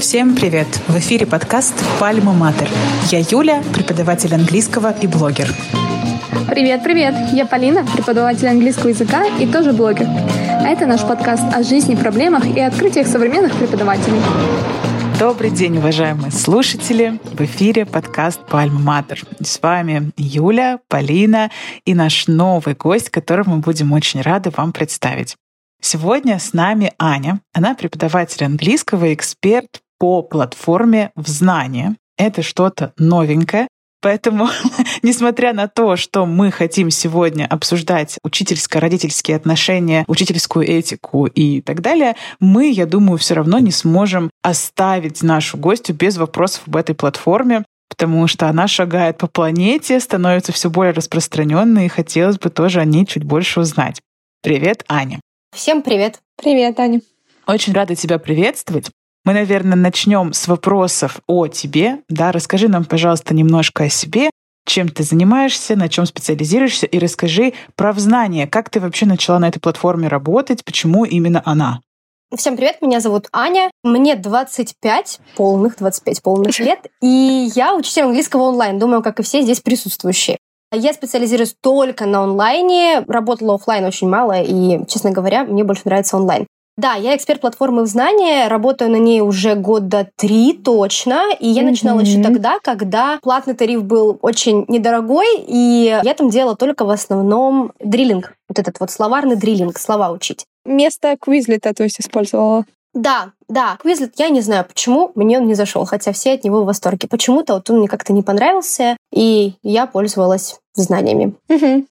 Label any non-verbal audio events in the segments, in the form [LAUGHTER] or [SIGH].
Всем привет! В эфире подкаст «Пальма Матер». Я Юля, преподаватель английского и блогер. Привет, привет! Я Полина, преподаватель английского языка и тоже блогер. Это наш подкаст о жизни, проблемах и открытиях современных преподавателей. Добрый день, уважаемые слушатели! В эфире подкаст «Пальма Матер». С вами Юля, Полина и наш новый гость, которого мы будем очень рады вам представить. Сегодня с нами Аня. Она преподаватель английского эксперт по платформе в знание. Это что-то новенькое, Поэтому, [LAUGHS] несмотря на то, что мы хотим сегодня обсуждать учительско-родительские отношения, учительскую этику и так далее, мы, я думаю, все равно не сможем оставить нашу гостью без вопросов об этой платформе, потому что она шагает по планете, становится все более распространенной, и хотелось бы тоже о ней чуть больше узнать. Привет, Аня. Всем привет. Привет, Аня. Очень рада тебя приветствовать. Мы, наверное, начнем с вопросов о тебе. Да, расскажи нам, пожалуйста, немножко о себе, чем ты занимаешься, на чем специализируешься, и расскажи про знание, как ты вообще начала на этой платформе работать, почему именно она. Всем привет, меня зовут Аня, мне 25 полных, 25 полных [LAUGHS] лет, и я учитель английского онлайн, думаю, как и все здесь присутствующие. Я специализируюсь только на онлайне, работала офлайн очень мало, и, честно говоря, мне больше нравится онлайн. Да, я эксперт платформы в знания, работаю на ней уже года три точно, и я mm-hmm. начинала еще тогда, когда платный тариф был очень недорогой, и я там делала только в основном дриллинг, вот этот вот словарный дриллинг, слова учить. Место Квизлета, то есть, использовала? Да, да, Quizlet, я не знаю, почему мне он не зашел, хотя все от него в восторге. Почему-то вот он мне как-то не понравился, и я пользовалась знаниями.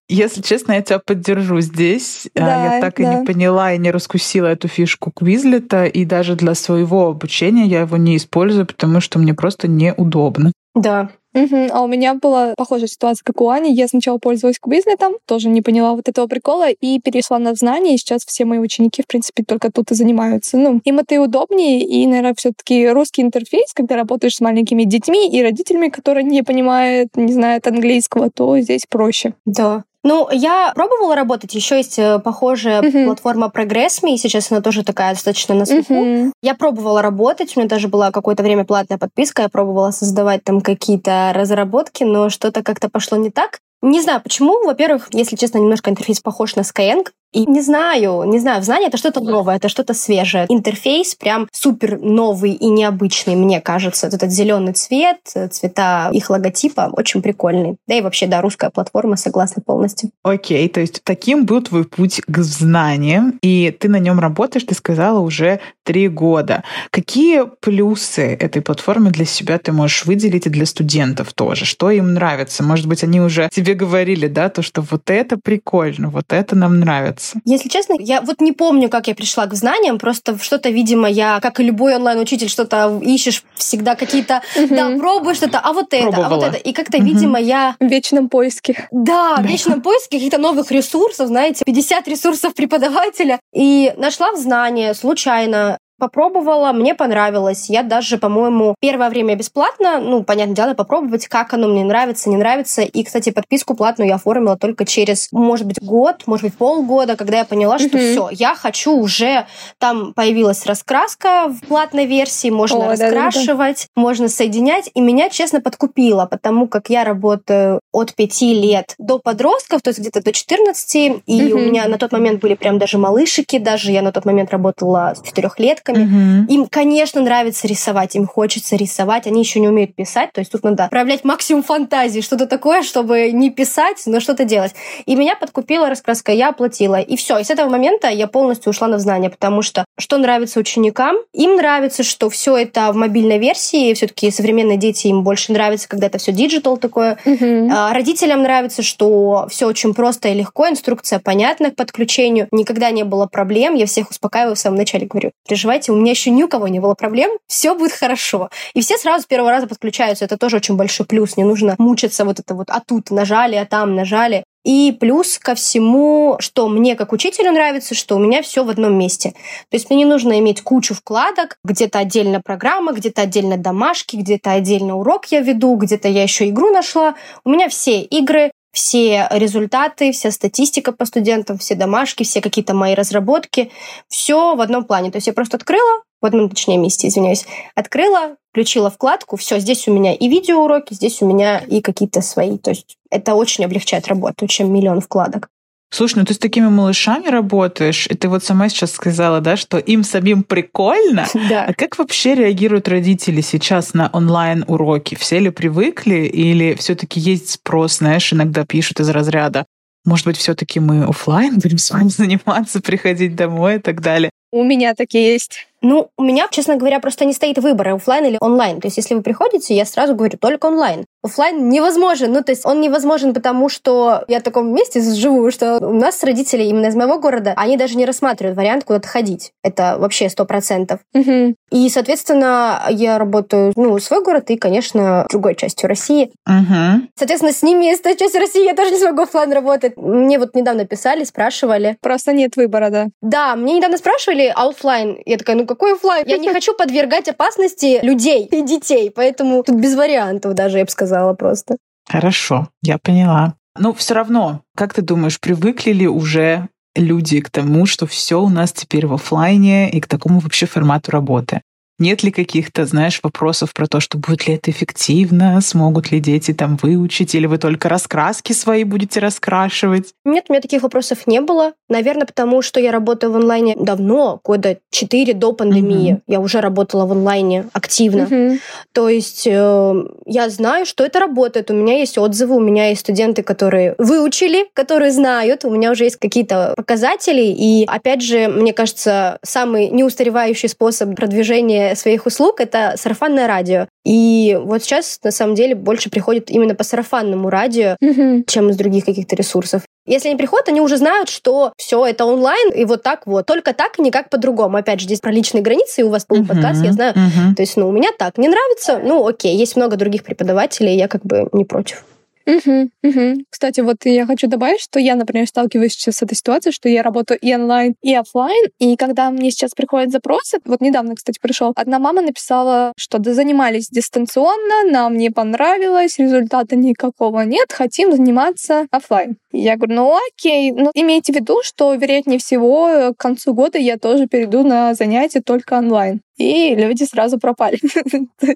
Если честно, я тебя поддержу здесь. А, да, я так да. и не поняла и не раскусила эту фишку Квизлета, и даже для своего обучения я его не использую, потому что мне просто неудобно. Да, Угу. А у меня была похожая ситуация, как у Ани. Я сначала пользовалась кубизлетом, тоже не поняла вот этого прикола, и перешла на знания, и сейчас все мои ученики, в принципе, только тут и занимаются. Ну, им это и удобнее, и, наверное, все таки русский интерфейс, когда работаешь с маленькими детьми и родителями, которые не понимают, не знают английского, то здесь проще. Да. Ну, я пробовала работать. Еще есть э, похожая uh-huh. платформа ProgressMe, сейчас она тоже такая достаточно на слуху. Uh-huh. Я пробовала работать, у меня даже была какое-то время платная подписка, я пробовала создавать там какие-то разработки, но что-то как-то пошло не так. Не знаю почему. Во-первых, если честно, немножко интерфейс похож на Skyeng, и не знаю, не знаю, в знании это что-то новое, это что-то свежее. Интерфейс прям супер новый и необычный, мне кажется. Этот зеленый цвет, цвета их логотипа очень прикольный. Да и вообще, да, русская платформа, согласна полностью. Окей, то есть таким был твой путь к знаниям, и ты на нем работаешь, ты сказала, уже три года. Какие плюсы этой платформы для себя ты можешь выделить и для студентов тоже? Что им нравится? Может быть, они уже тебе говорили, да, то, что вот это прикольно, вот это нам нравится нравится? Если честно, я вот не помню, как я пришла к знаниям, просто что-то, видимо, я, как и любой онлайн-учитель, что-то ищешь всегда какие-то, да, пробуешь что-то, а вот это, а вот это. И как-то, видимо, я... В вечном поиске. Да, в вечном поиске каких-то новых ресурсов, знаете, 50 ресурсов преподавателя. И нашла в знания случайно Попробовала, мне понравилось. Я даже, по-моему, первое время бесплатно, ну, понятное дело, попробовать, как оно мне нравится, не нравится. И, кстати, подписку платную я оформила только через, может быть, год, может быть, полгода, когда я поняла, что mm-hmm. все, я хочу уже, там появилась раскраска в платной версии, можно О, раскрашивать, да, да. можно соединять. И меня, честно, подкупило, потому как я работаю от 5 лет до подростков, то есть где-то до 14, и mm-hmm. у меня на тот момент были прям даже малышики, даже я на тот момент работала с 4 лет детками. Угу. Им, конечно, нравится рисовать, им хочется рисовать, они еще не умеют писать, то есть тут надо проявлять максимум фантазии, что-то такое, чтобы не писать, но что-то делать. И меня подкупила раскраска, я оплатила, и все. И с этого момента я полностью ушла на Знанио, потому что что нравится ученикам? Им нравится, что все это в мобильной версии, все-таки современные дети им больше нравится, когда это все диджитал такое. Угу. А родителям нравится, что все очень просто и легко, инструкция понятна к подключению, никогда не было проблем, я всех успокаиваю в самом начале, говорю, переживайте давайте, у меня еще ни у кого не было проблем, все будет хорошо. И все сразу с первого раза подключаются, это тоже очень большой плюс, не нужно мучиться вот это вот, а тут нажали, а там нажали. И плюс ко всему, что мне как учителю нравится, что у меня все в одном месте. То есть мне не нужно иметь кучу вкладок, где-то отдельно программа, где-то отдельно домашки, где-то отдельно урок я веду, где-то я еще игру нашла. У меня все игры, все результаты, вся статистика по студентам, все домашки, все какие-то мои разработки, все в одном плане. То есть я просто открыла, в одном, точнее, месте, извиняюсь, открыла, включила вкладку, все, здесь у меня и видеоуроки, здесь у меня и какие-то свои. То есть это очень облегчает работу, чем миллион вкладок. Слушай, ну ты с такими малышами работаешь, и ты вот сама сейчас сказала, да, что им самим прикольно. [LAUGHS] Да. А как вообще реагируют родители сейчас на онлайн-уроки? Все ли привыкли или все таки есть спрос, знаешь, иногда пишут из разряда может быть, все-таки мы офлайн будем с вами [LAUGHS] заниматься, приходить домой и так далее. У меня такие есть. Ну, у меня, честно говоря, просто не стоит выбора, офлайн или онлайн. То есть, если вы приходите, я сразу говорю, только онлайн. Офлайн невозможен. Ну, то есть, он невозможен, потому что я в таком месте живу, что у нас родители именно из моего города, они даже не рассматривают вариант куда-то ходить. Это вообще сто процентов. Мгм. И, соответственно, я работаю, ну, свой город и, конечно, другой частью России. Угу. Соответственно, с ними из той части России я тоже не смогу офлайн работать. Мне вот недавно писали, спрашивали. Просто нет выбора, да. Да, мне недавно спрашивали, а офлайн? Я такая, ну какой офлайн? Я не [LAUGHS] хочу подвергать опасности людей и детей, поэтому тут без вариантов даже, я бы сказала просто. Хорошо, я поняла. Но все равно, как ты думаешь, привыкли ли уже люди к тому, что все у нас теперь в офлайне и к такому вообще формату работы? Нет ли каких-то, знаешь, вопросов про то, что будет ли это эффективно, смогут ли дети там выучить, или вы только раскраски свои будете раскрашивать? Нет, у меня таких вопросов не было. Наверное, потому что я работаю в онлайне давно, года 4 до пандемии. Мгм. Я уже работала в онлайне активно. Мгм. То есть э, я знаю, что это работает. У меня есть отзывы, у меня есть студенты, которые выучили, которые знают. У меня уже есть какие-то показатели. И опять же, мне кажется, самый неустаревающий способ продвижения своих услуг это сарафанное радио. И вот сейчас на самом деле больше приходит именно по сарафанному радио, Мгм. чем из других каких-то ресурсов. Если они приходят, они уже знают, что все это онлайн, и вот так вот. Только так и никак по-другому. Опять же, здесь про личные границы, и у вас был подкаст, я знаю. Мгм. То есть, ну, у меня так. Не нравится? Ну, окей. Есть много других преподавателей, я как бы не против. Мгм, мгм. Кстати, вот я хочу добавить, что я, например, сталкиваюсь сейчас с этой ситуацией, что я работаю и онлайн, и офлайн, и когда мне сейчас приходят запросы, вот недавно, кстати, пришел, одна мама написала, что да, занимались дистанционно, нам не понравилось, результата никакого нет, хотим заниматься офлайн. Я говорю, ну окей, ну имейте в виду, что, вероятнее всего, к концу года я тоже перейду на занятия только онлайн. И люди сразу пропали. [LAUGHS] То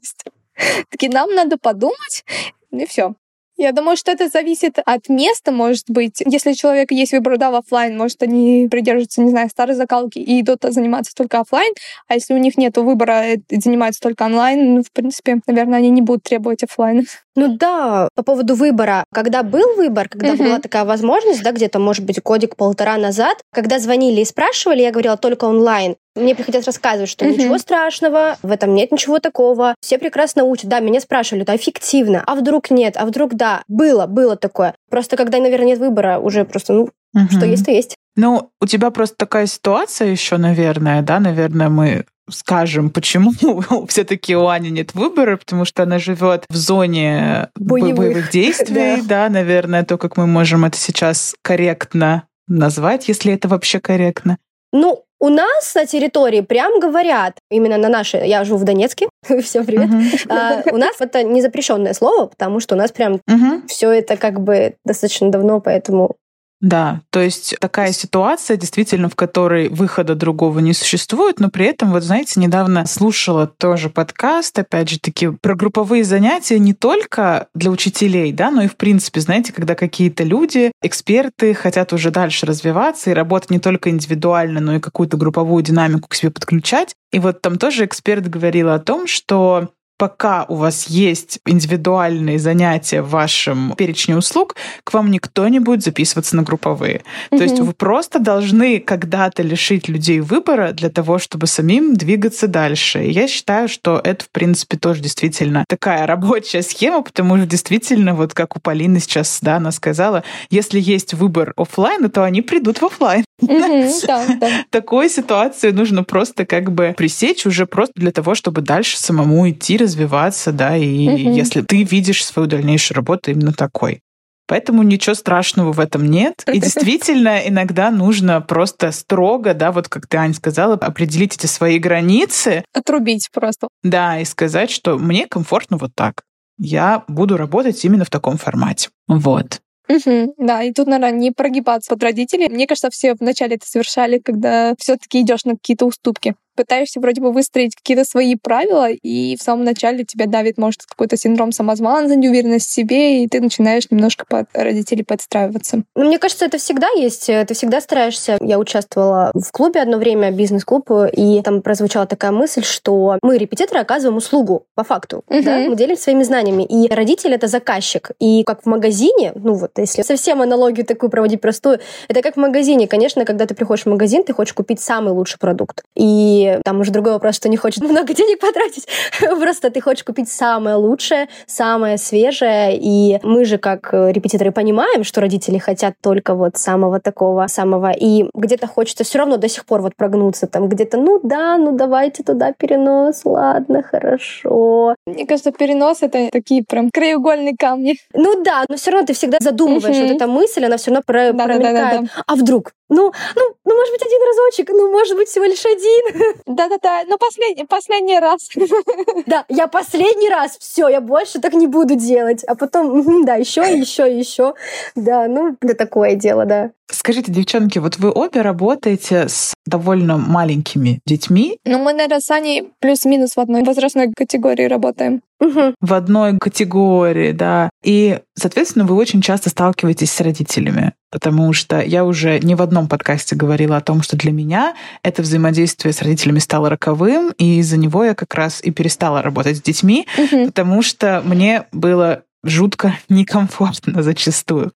такие, нам надо подумать, и все. Я думаю, что это зависит от места, может быть. Если у человека есть выбор, да, в офлайн, может, они придерживаются, не знаю, старой закалки и идут заниматься только офлайн, а если у них нет выбора и занимаются только онлайн, ну, в принципе, наверное, они не будут требовать офлайна. Ну да, по поводу выбора. Когда был выбор, когда Мгм. была такая возможность, да, где-то, может быть, годик-полтора назад, когда звонили и спрашивали, я говорила только онлайн. Мне приходилось рассказывать, что Мгм. ничего страшного, в этом нет ничего такого. Все прекрасно учат. Да, меня спрашивали, да, эффективно. А вдруг нет? А вдруг да? Было, было такое. Просто когда, наверное, нет выбора, уже просто, ну, что Мгм. есть, то есть. Ну, у тебя просто такая ситуация еще, наверное, да, наверное, мы скажем, почему [LAUGHS] все-таки у Ани нет выбора, потому что она живет в зоне бо- Боевых. боевых действий, [LAUGHS] да, наверное, то, как мы можем это сейчас корректно назвать, если это вообще корректно. Ну, у нас на территории прям говорят, именно на нашей, я живу в Донецке, [LAUGHS] всем привет. А, у нас это не запрещенное слово, потому что у нас прям все это как бы достаточно давно, поэтому Да, то есть такая ситуация, действительно, в которой выхода другого не существует, но при этом, вот знаете, недавно слушала тоже подкаст, опять же таки, про групповые занятия не только для учителей, да, но и в принципе, знаете, когда какие-то люди, эксперты хотят уже дальше развиваться и работать не только индивидуально, но и какую-то групповую динамику к себе подключать. И вот там тоже эксперт говорил о том, что пока у вас есть индивидуальные занятия в вашем перечне услуг, к вам никто не будет записываться на групповые. То есть вы просто должны когда-то лишить людей выбора для того, чтобы самим двигаться дальше. И я считаю, что это, в принципе, тоже действительно такая рабочая схема, потому что действительно, вот как у Полины сейчас, да, она сказала, если есть выбор оффлайна, то они придут в оффлайн. Мгм, [LAUGHS] Да, да. Такую ситуацию нужно просто как бы пресечь уже просто для того, чтобы дальше самому идти, развиваться, да, и Мгм. если ты видишь свою дальнейшую работу именно такой. Поэтому ничего страшного в этом нет. И [LAUGHS] действительно, иногда нужно просто строго, да, вот как ты, Ань, сказала, определить эти свои границы, Отрубить просто. да, и сказать, что мне комфортно вот так. Я буду работать именно в таком формате. Вот. Угу, да, и тут, наверное, не прогибаться под родителей. Мне кажется, все вначале это совершали, когда все таки идешь на какие-то уступки пытаешься вроде бы выстроить какие-то свои правила, и в самом начале тебя давит, может, какой-то синдром самозванца, неуверенность в себе, и ты начинаешь немножко под родителей подстраиваться. Ну, мне кажется, это всегда есть. Ты всегда стараешься. Я участвовала в клубе одно время, бизнес-клуб, и там прозвучала такая мысль, что мы, репетиторы, оказываем услугу по факту. Uh-huh. Да? Мы делимся своими знаниями. И родитель — это заказчик. И как в магазине, ну вот, если совсем аналогию такую проводить простую, это как в магазине. Конечно, когда ты приходишь в магазин, ты хочешь купить самый лучший продукт. И там уже другой вопрос, что не хочет много [LAUGHS] денег потратить. [LAUGHS] Просто ты хочешь купить самое лучшее, самое свежее. И мы же, как репетиторы, понимаем, что родители хотят только вот самого такого, самого. И где-то хочется все равно до сих пор вот прогнуться. Там где-то, ну да, ну давайте туда перенос, ладно, хорошо. Мне кажется, перенос — это такие прям краеугольные камни. Ну да, но все равно ты всегда задумываешь. Вот эта мысль, она все равно про- да, промелькает. Да, да, да. А вдруг? Ну, ну, ну, может быть, один разочек, ну, может быть, всего лишь один. [LAUGHS] Да-да-да, но последний, последний раз. [LAUGHS] Да, я последний раз, все, я больше так не буду делать. А потом, да, еще, еще, еще. Да, ну, да такое дело, да. Скажите, девчонки, вот вы обе работаете с довольно маленькими детьми. Ну, мы, наверное, с Аней плюс-минус в одной возрастной категории работаем. Угу. В одной категории, да. И, соответственно, вы очень часто сталкиваетесь с родителями, потому что я уже не в одном подкасте говорила о том, что для меня это взаимодействие с родителями стало роковым, и из-за него я как раз и перестала работать с детьми, угу. потому что мне было жутко [LAUGHS] некомфортно зачастую.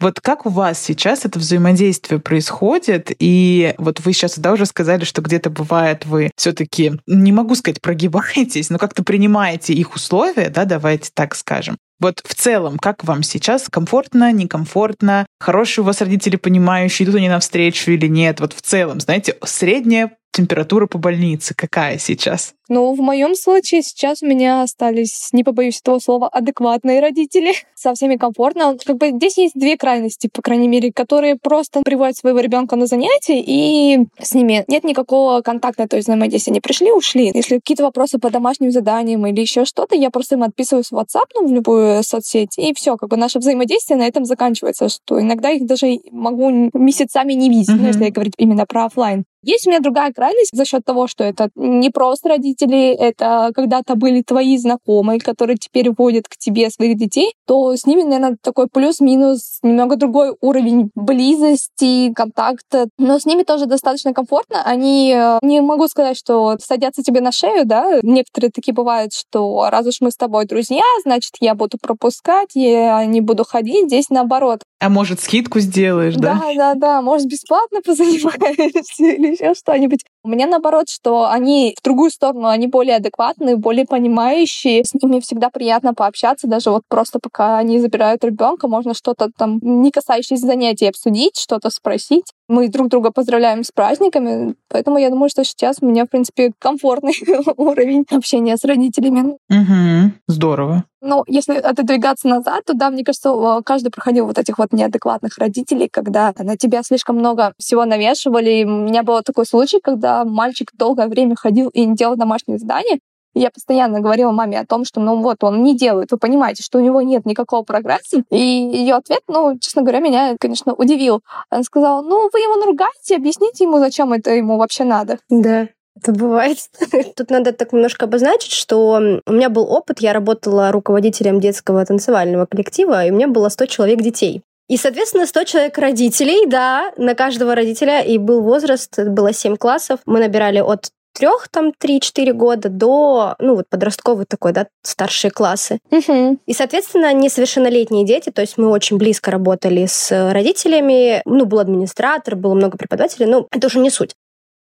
Вот как у вас сейчас это взаимодействие происходит? И вот вы сейчас да, уже сказали, что где-то бывает вы все таки не могу сказать, прогибаетесь, но как-то принимаете их условия, да, давайте так скажем. Вот в целом, как вам сейчас? Комфортно, некомфортно? Хорошие у вас родители понимающие, идут они навстречу или нет? Вот в целом, знаете, средняя температура по больнице какая сейчас? Ну, в моем случае сейчас у меня остались, не побоюсь этого слова, адекватные родители. [LAUGHS] Со всеми комфортно. Как бы здесь есть две крайности, по крайней мере, которые просто приводят своего ребенка на занятия, и с ними нет никакого контакта, то есть взаимодействия. Они пришли, ушли. Если какие-то вопросы по домашним заданиям или еще что-то, я просто им отписываюсь в WhatsApp, ну, в любую соцсеть, и все, как бы наше взаимодействие на этом заканчивается, что иногда их даже могу месяцами не видеть, mm-hmm. ну, если говорить именно про офлайн. Есть у меня другая крайность за счет того, что это не просто родители, это когда-то были твои знакомые, которые теперь водят к тебе своих детей, то с ними, наверное, такой плюс-минус немного другой уровень близости, контакта. Но с ними тоже достаточно комфортно. Они, э, не могу сказать, что садятся тебе на шею, да. Некоторые такие бывают, что раз уж мы с тобой друзья, значит, я буду пропускать, я не буду ходить. Здесь наоборот. А может, скидку сделаешь, да? Да, да, да. Может, бесплатно позанимаешься [LAUGHS] или еще что-нибудь. Меня наоборот, что они в другую сторону, они более адекватные, более понимающие. С ними всегда приятно пообщаться, даже вот просто пока они забирают ребенка, можно что-то там не касающееся занятий обсудить, что-то спросить. Мы друг друга поздравляем с праздниками, поэтому я думаю, что сейчас у меня, в принципе, комфортный [LAUGHS] уровень общения с родителями. Угу, здорово. Ну, если отодвигаться назад, то да, мне кажется, каждый проходил вот этих вот неадекватных родителей, когда на тебя слишком много всего навешивали. У меня был такой случай, когда мальчик долгое время ходил и не делал домашние задания, я постоянно говорила маме о том, что, ну вот, он не делает, вы понимаете, что у него нет никакого прогресса. И ее ответ, ну, честно говоря, меня, конечно, удивил. Она сказала, ну, вы его наругаете, объясните ему, зачем это ему вообще надо. Да. Это бывает. [LAUGHS] Тут надо так немножко обозначить, что у меня был опыт, я работала руководителем детского танцевального коллектива, и у меня было 100 человек детей. И, соответственно, 100 человек родителей, да, на каждого родителя, и был возраст, было 7 классов. Мы набирали от трех, там, три-четыре года до, ну, вот подростковый такой, да, старшие классы. Угу. И, соответственно, несовершеннолетние дети, то есть мы очень близко работали с родителями, ну, был администратор, было много преподавателей, ну, это уже не суть.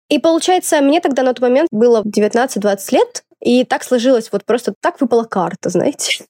И получается, мне тогда на тот момент было 19-20 лет, и так сложилось, вот просто так выпала карта, знаете.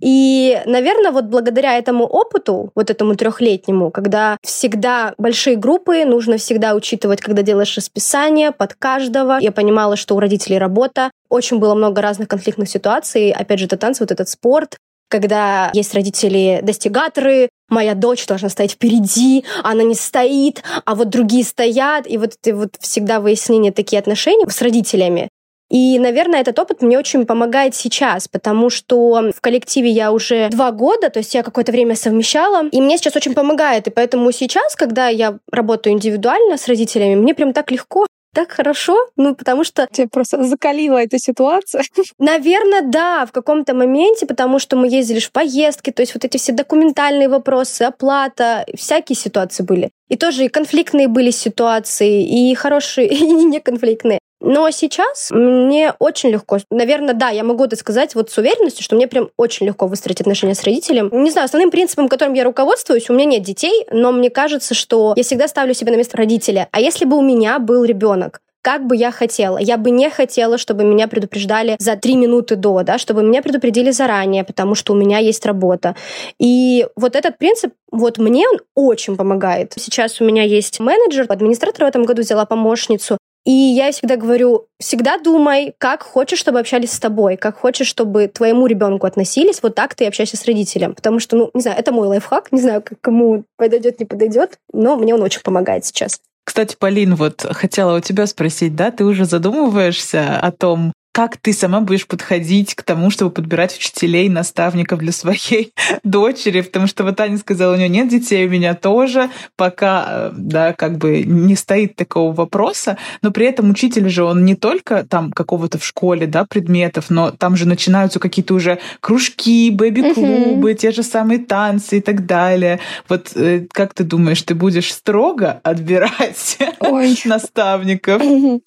И, наверное, вот благодаря этому опыту, вот этому трехлетнему, когда всегда большие группы, нужно всегда учитывать, когда делаешь расписание под каждого. Я понимала, что у родителей работа. Очень было много разных конфликтных ситуаций. Опять же, это танцы, вот этот спорт когда есть родители-достигаторы, моя дочь должна стоять впереди, она не стоит, а вот другие стоят, и вот это вот всегда выяснение такие отношения с родителями. И, наверное, этот опыт мне очень помогает сейчас, потому что в коллективе я уже два года, то есть я какое-то время совмещала, и мне сейчас очень помогает. И поэтому сейчас, когда я работаю индивидуально с родителями, мне прям так легко, так хорошо, ну, потому что... Тебя просто закалила эта ситуация. [LAUGHS] Наверное, да, в каком-то моменте, потому что мы ездили в поездки, то есть вот эти все документальные вопросы, оплата, всякие ситуации были. И тоже и конфликтные были ситуации, и хорошие, [LAUGHS] и неконфликтные. Но сейчас мне очень легко. Наверное, да, я могу это сказать вот с уверенностью, что мне прям очень легко выстроить отношения с родителем. Не знаю, основным принципом, которым я руководствуюсь, у меня нет детей, но мне кажется, что я всегда ставлю себя на место родителя. А если бы у меня был ребенок, как бы я хотела. Я бы не хотела, чтобы меня предупреждали за три минуты до, да, чтобы меня предупредили заранее, потому что у меня есть работа. И вот этот принцип, вот мне он очень помогает. Сейчас у меня есть менеджер, администратор в этом году взяла помощницу, и я всегда говорю, всегда думай, как хочешь, чтобы общались с тобой, как хочешь, чтобы твоему ребенку относились, вот так ты и общайся с родителем. Потому что, ну, не знаю, это мой лайфхак, не знаю, как кому подойдет, не подойдет, но мне он очень помогает сейчас. Кстати, Полин, вот хотела у тебя спросить, да, ты уже задумываешься о том, как ты сама будешь подходить к тому, чтобы подбирать учителей, наставников для своей [LAUGHS] дочери, потому что вот Аня сказала, у нее нет детей, у меня тоже, пока, э, да, как бы не стоит такого вопроса, но при этом учитель же, он не только там какого-то в школе, да, предметов, но там же начинаются какие-то уже кружки, бэби-клубы, uh-huh. те же самые танцы и так далее. Вот э, как ты думаешь, ты будешь строго отбирать Ой. [LAUGHS] наставников?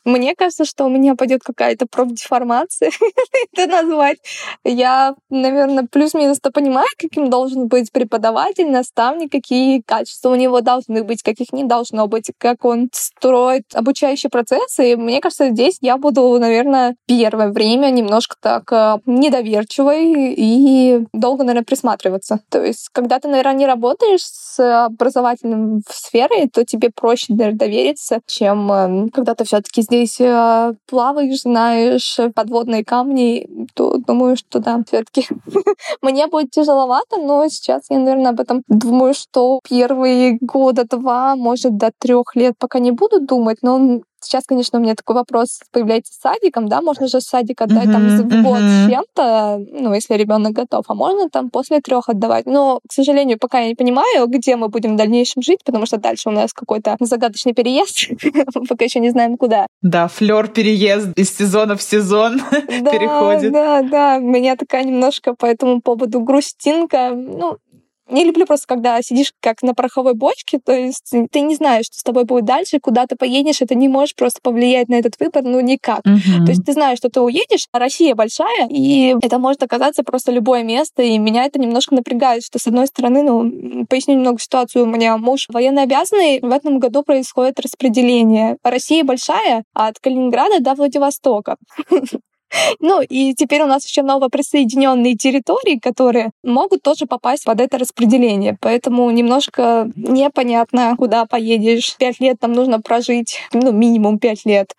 Мне кажется, что у меня пойдет какая-то профдеформация информации [LAUGHS] это назвать. Я, наверное, плюс-минус-то понимаю, каким должен быть преподаватель, наставник, какие качества у него должны быть, каких не должно быть, как он строит обучающие процессы. И мне кажется, здесь я буду, наверное, первое время немножко так э, недоверчивой и долго, наверное, присматриваться. То есть, когда ты, наверное, не работаешь с образовательной сферой, то тебе проще, наверное, довериться, чем э, когда ты все таки здесь э, плаваешь, знаешь, подводные камни, то думаю, что да, все-таки [LAUGHS] мне будет тяжеловато, но сейчас я, наверное, об этом думаю, что первые года два, может, до трех лет пока не буду думать, но Сейчас, конечно, у меня такой вопрос появляется с садиком, да, можно же садик отдать uh-huh, там в год чем-то, ну, если ребенок готов, а можно там после трех отдавать. Но, к сожалению, пока я не понимаю, где мы будем в дальнейшем жить, потому что дальше у нас какой-то загадочный переезд, [LAUGHS] пока еще не знаем куда. Да, флер переезд из сезона в сезон [LAUGHS] переходит. Да, да, у меня такая немножко по этому поводу грустинка. Ну, не люблю просто, когда сидишь как на пороховой бочке, то есть ты не знаешь, что с тобой будет дальше, куда ты поедешь, и ты не можешь просто повлиять на этот выбор, ну никак. Uh-huh. То есть ты знаешь, что ты уедешь, а Россия большая, и это может оказаться просто любое место, и меня это немножко напрягает, что с одной стороны, ну, поясню немного ситуацию, у меня муж военно обязанный, в этом году происходит распределение. Россия большая, а от Калининграда до Владивостока. [LAUGHS] Ну и теперь у нас еще новоприсоединенные территории, которые могут тоже попасть под это распределение. Поэтому немножко непонятно, куда поедешь. Пять лет там нужно прожить, ну, минимум пять лет.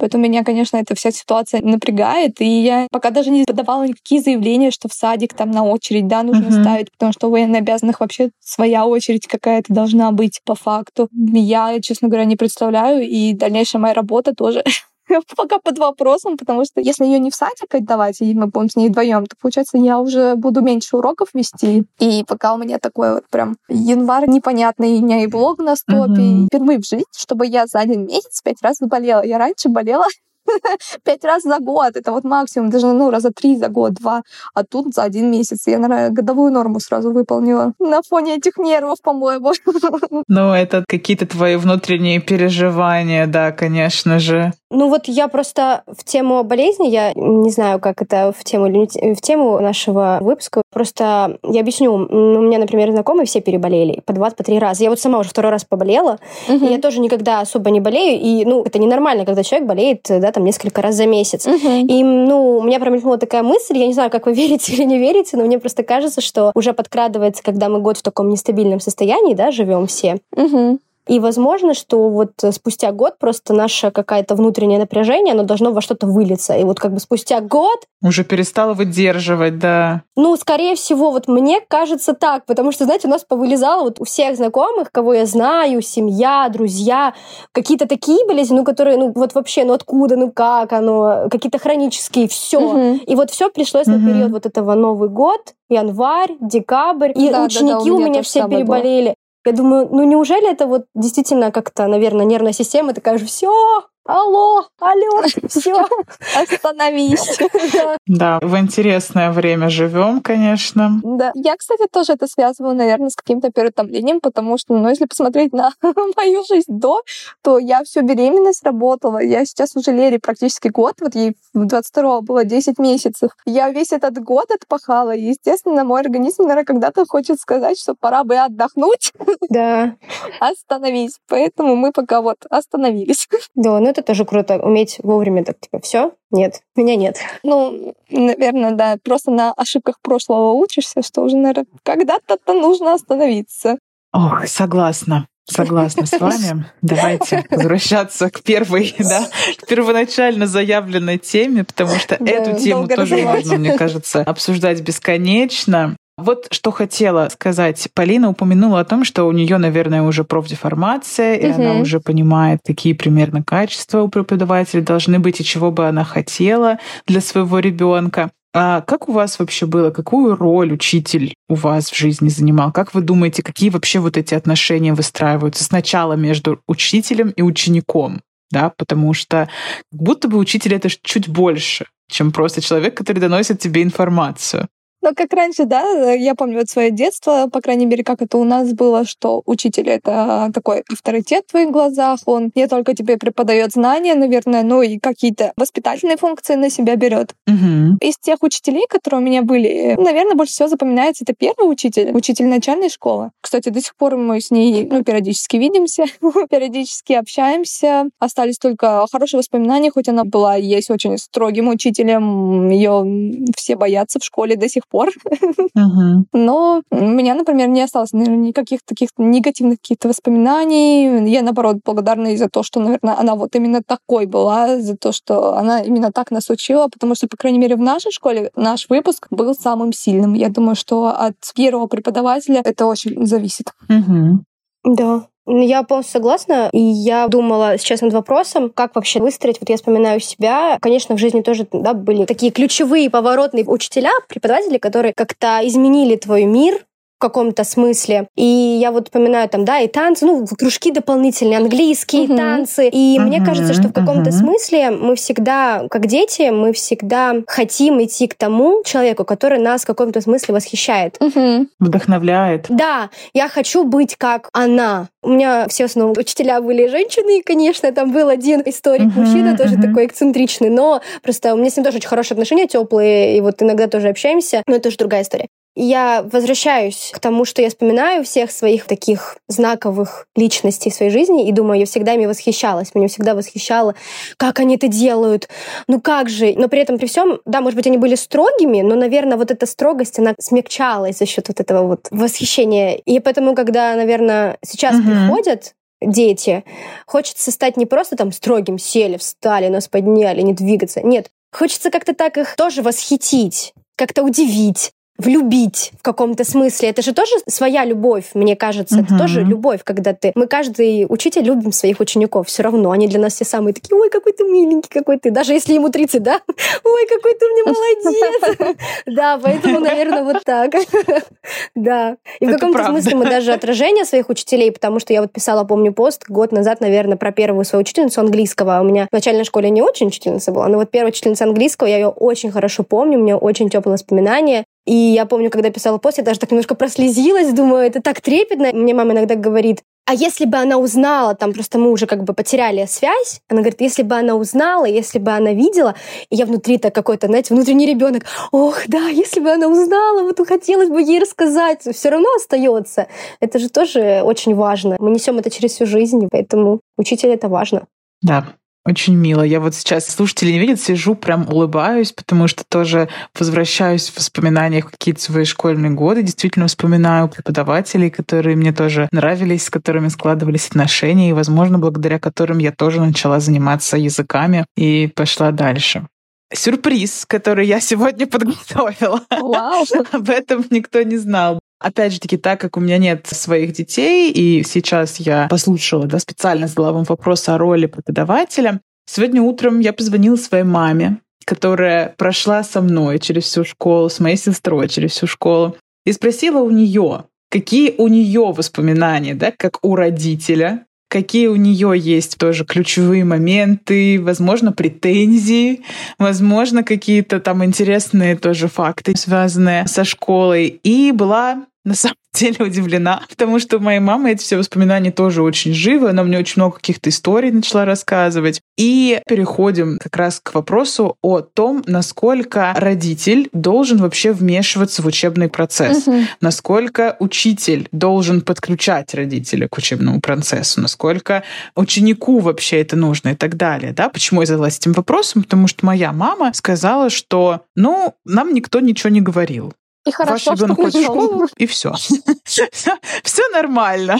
Поэтому меня, конечно, эта вся ситуация напрягает. И я пока даже не подавала никакие заявления, что в садик там на очередь, да, нужно uh-huh. ставить, потому что у военнообязанных вообще своя очередь какая-то должна быть по факту. Я, честно говоря, не представляю, и дальнейшая моя работа тоже [LAUGHS] [LAUGHS] пока под вопросом, потому что если ее не в садик отдавать, и мы будем с ней вдвоем, то получается я уже буду меньше уроков вести. И пока у меня такой вот прям январь непонятный, у меня и блог на стопе, mm-hmm. и впервые в жизни, чтобы я за один месяц пять раз заболела. Я раньше болела [LAUGHS] пять раз за год. Это вот максимум, даже ну, раза три за год, два. А тут за один месяц. Я, наверное, годовую норму сразу выполнила. На фоне этих нервов, по-моему. [LAUGHS] Ну, это какие-то твои внутренние переживания, да, конечно же. Ну вот я просто в тему болезни, я не знаю, как это в тему или в тему нашего выпуска, просто я объясню. У меня, например, знакомые все переболели по два, по три раза. Я вот сама уже второй раз поболела, угу. и я тоже никогда особо не болею, и, ну, это ненормально, когда человек болеет, да, там, несколько раз за месяц. Угу. И, ну, у меня промелькнула такая мысль, я не знаю, как вы [LAUGHS] верите или не верите, но мне просто кажется, что уже подкрадывается, когда мы год в таком нестабильном состоянии, да, живем все. Угу И возможно, что вот спустя год просто наше какое-то внутреннее напряжение, оно должно во что-то вылиться. И вот как бы спустя год... Уже перестало выдерживать, да. Ну, скорее всего, вот мне кажется так, потому что, знаете, у нас повылезало вот у всех знакомых, кого я знаю, семья, друзья, какие-то такие болезни, ну, которые, ну, вот вообще, ну, откуда, ну, как оно, какие-то хронические, все. Угу. И вот все пришлось угу. на период вот этого Новый год, январь, декабрь, и да, ученики да, да, у меня, у меня все переболели. Было. Я думаю, ну неужели это вот действительно как-то, наверное, нервная система такая же, все, Алло, алло, [LAUGHS] все, остановись. [LAUGHS] Да, в интересное время живем, конечно. Да, я, кстати, тоже это связываю, наверное, с каким-то переутомлением, потому что, ну, если посмотреть на [LAUGHS] мою жизнь до, то я всю беременность работала. Я сейчас уже Лере практически год, вот ей в 22 было 10 месяцев. Я весь этот год отпахала, и, естественно, мой организм, наверное, когда-то хочет сказать, что пора бы отдохнуть. Да. Остановись. Поэтому мы пока вот остановились. Да, ну это это тоже круто, уметь вовремя так, типа, все, нет, [LAUGHS] меня нет. Ну, наверное, да, просто на ошибках прошлого учишься, что уже, наверное, когда-то нужно остановиться. Ох, согласна. Согласна с вами. [LAUGHS] Давайте возвращаться к первой, да, к первоначально заявленной теме, потому что да, эту тему тоже важно, мне кажется, обсуждать бесконечно. Вот что хотела сказать. Полина упомянула о том, что у нее, наверное, уже профдеформация, и угу. она уже понимает, какие примерно качества у преподавателя должны быть и чего бы она хотела для своего ребенка. А как у вас вообще было? Какую роль учитель у вас в жизни занимал? Как вы думаете, какие вообще вот эти отношения выстраиваются сначала между учителем и учеником? Да, потому что как будто бы учитель это чуть больше, чем просто человек, который доносит тебе информацию. Ну, как раньше, да, я помню вот свое детство, по крайней мере, как это у нас было, что учитель — это такой авторитет в твоих глазах, он не только тебе преподает знания, наверное, но и какие-то воспитательные функции на себя берет. Угу. Из тех учителей, которые у меня были, наверное, больше всего запоминается это первый учитель, учитель начальной школы. Кстати, до сих пор мы с ней ну, периодически видимся, [LAUGHS] периодически общаемся. Остались только хорошие воспоминания, хоть она была и есть очень строгим учителем. Ее все боятся в школе до сих пор. Uh-huh. Но у меня, например, не осталось наверное, никаких таких негативных каких-то воспоминаний. Я, наоборот, благодарна ей за то, что, наверное, она вот именно такой была, за то, что она именно так нас учила, потому что, по крайней мере, в нашей школе наш выпуск был самым сильным. Я думаю, что от первого преподавателя это очень зависит. Uh-huh. Да, я полностью согласна. И я думала сейчас над вопросом, как вообще выстроить. Вот я вспоминаю себя. Конечно, в жизни тоже да, были такие ключевые поворотные учителя, преподаватели, которые как-то изменили твой мир, каком-то смысле. И я вот вспоминаю там, да, и танцы, ну, кружки дополнительные, английские uh-huh. танцы. И uh-huh. мне кажется, что в каком-то uh-huh. смысле мы всегда, как дети, мы всегда хотим идти к тому человеку, который нас в каком-то смысле восхищает. Uh-huh. Вдохновляет. Да, я хочу быть как она. У меня все основном учителя были женщины, и, конечно, там был один историк uh-huh, мужчина, тоже uh-huh. такой эксцентричный, но просто у меня с ним тоже очень хорошие отношения, теплые, и вот иногда тоже общаемся, но это уже другая история я возвращаюсь к тому, что я вспоминаю всех своих таких знаковых личностей в своей жизни и думаю, я всегда ими восхищалась. Меня всегда восхищало, как они это делают. Ну как же? Но при этом, при всем, да, может быть, они были строгими, но, наверное, вот эта строгость, она смягчалась за счет вот этого вот восхищения. И поэтому, когда, наверное, сейчас угу. приходят дети, хочется стать не просто там строгим, сели, встали, нас подняли, не двигаться. Нет, хочется как-то так их тоже восхитить, как-то удивить, влюбить в каком-то смысле. Это же тоже своя любовь, мне кажется. Uh-huh. Это тоже любовь, когда ты... Мы каждый учитель любим своих учеников все равно. Они для нас все самые такие, ой, какой ты миленький, какой ты. Даже если ему 30, да? [LAUGHS] Ой, какой ты мне молодец. [LAUGHS] Да, поэтому, наверное, вот так. [LAUGHS] Да. И в каком-то смысле мы даже отражение своих учителей, потому что я вот писала, помню, пост год назад, наверное, про первую свою учительницу английского. У меня в начальной школе не очень учительница была, но вот первая учительница английского, я ее очень хорошо помню, у меня очень теплые воспоминания. И я помню, когда писала пост, я даже так немножко прослезилась, думаю, это так трепетно. Мне мама иногда говорит, а если бы она узнала, там просто мы уже как бы потеряли связь, она говорит, если бы она узнала, если бы она видела, и я внутри так какой-то, знаете, внутренний ребенок, ох, да, если бы она узнала, вот хотелось бы ей рассказать, все равно остается. Это же тоже очень важно. Мы несем это через всю жизнь, поэтому учитель это важно. Да, Очень мило. Я вот сейчас, слушатели не видят, сижу, прям улыбаюсь, потому что тоже возвращаюсь в воспоминания в какие-то свои школьные годы. Действительно вспоминаю преподавателей, которые мне тоже нравились, с которыми складывались отношения, и, возможно, благодаря которым я тоже начала заниматься языками и пошла дальше сюрприз, который я сегодня [LAUGHS] подготовила. Вау. Об этом никто не знал. Опять же таки, так как у меня нет своих детей, и сейчас я послушала, да, специально задала вам вопрос о роли преподавателя, сегодня утром я позвонила своей маме, которая прошла со мной через всю школу, с моей сестрой через всю школу, и спросила у нее, какие у нее воспоминания, да, как у родителя, какие у нее есть тоже ключевые моменты, возможно, претензии, возможно, какие-то там интересные тоже факты, связанные со школой. И была на самом [LAUGHS] деле удивлена, потому что у моей мамы эти все воспоминания тоже очень живы. Она мне очень много каких-то историй начала рассказывать. И переходим как раз к вопросу о том, насколько родитель должен вообще вмешиваться в учебный процесс, угу. насколько учитель должен подключать родителя к учебному процессу, насколько ученику вообще это нужно и так далее. Да? Почему я задалась этим вопросом? Потому что моя мама сказала, что ну, нам никто ничего не говорил. И хорошо, Ваш ребенок ходит в школу, и все. [LAUGHS] Все нормально.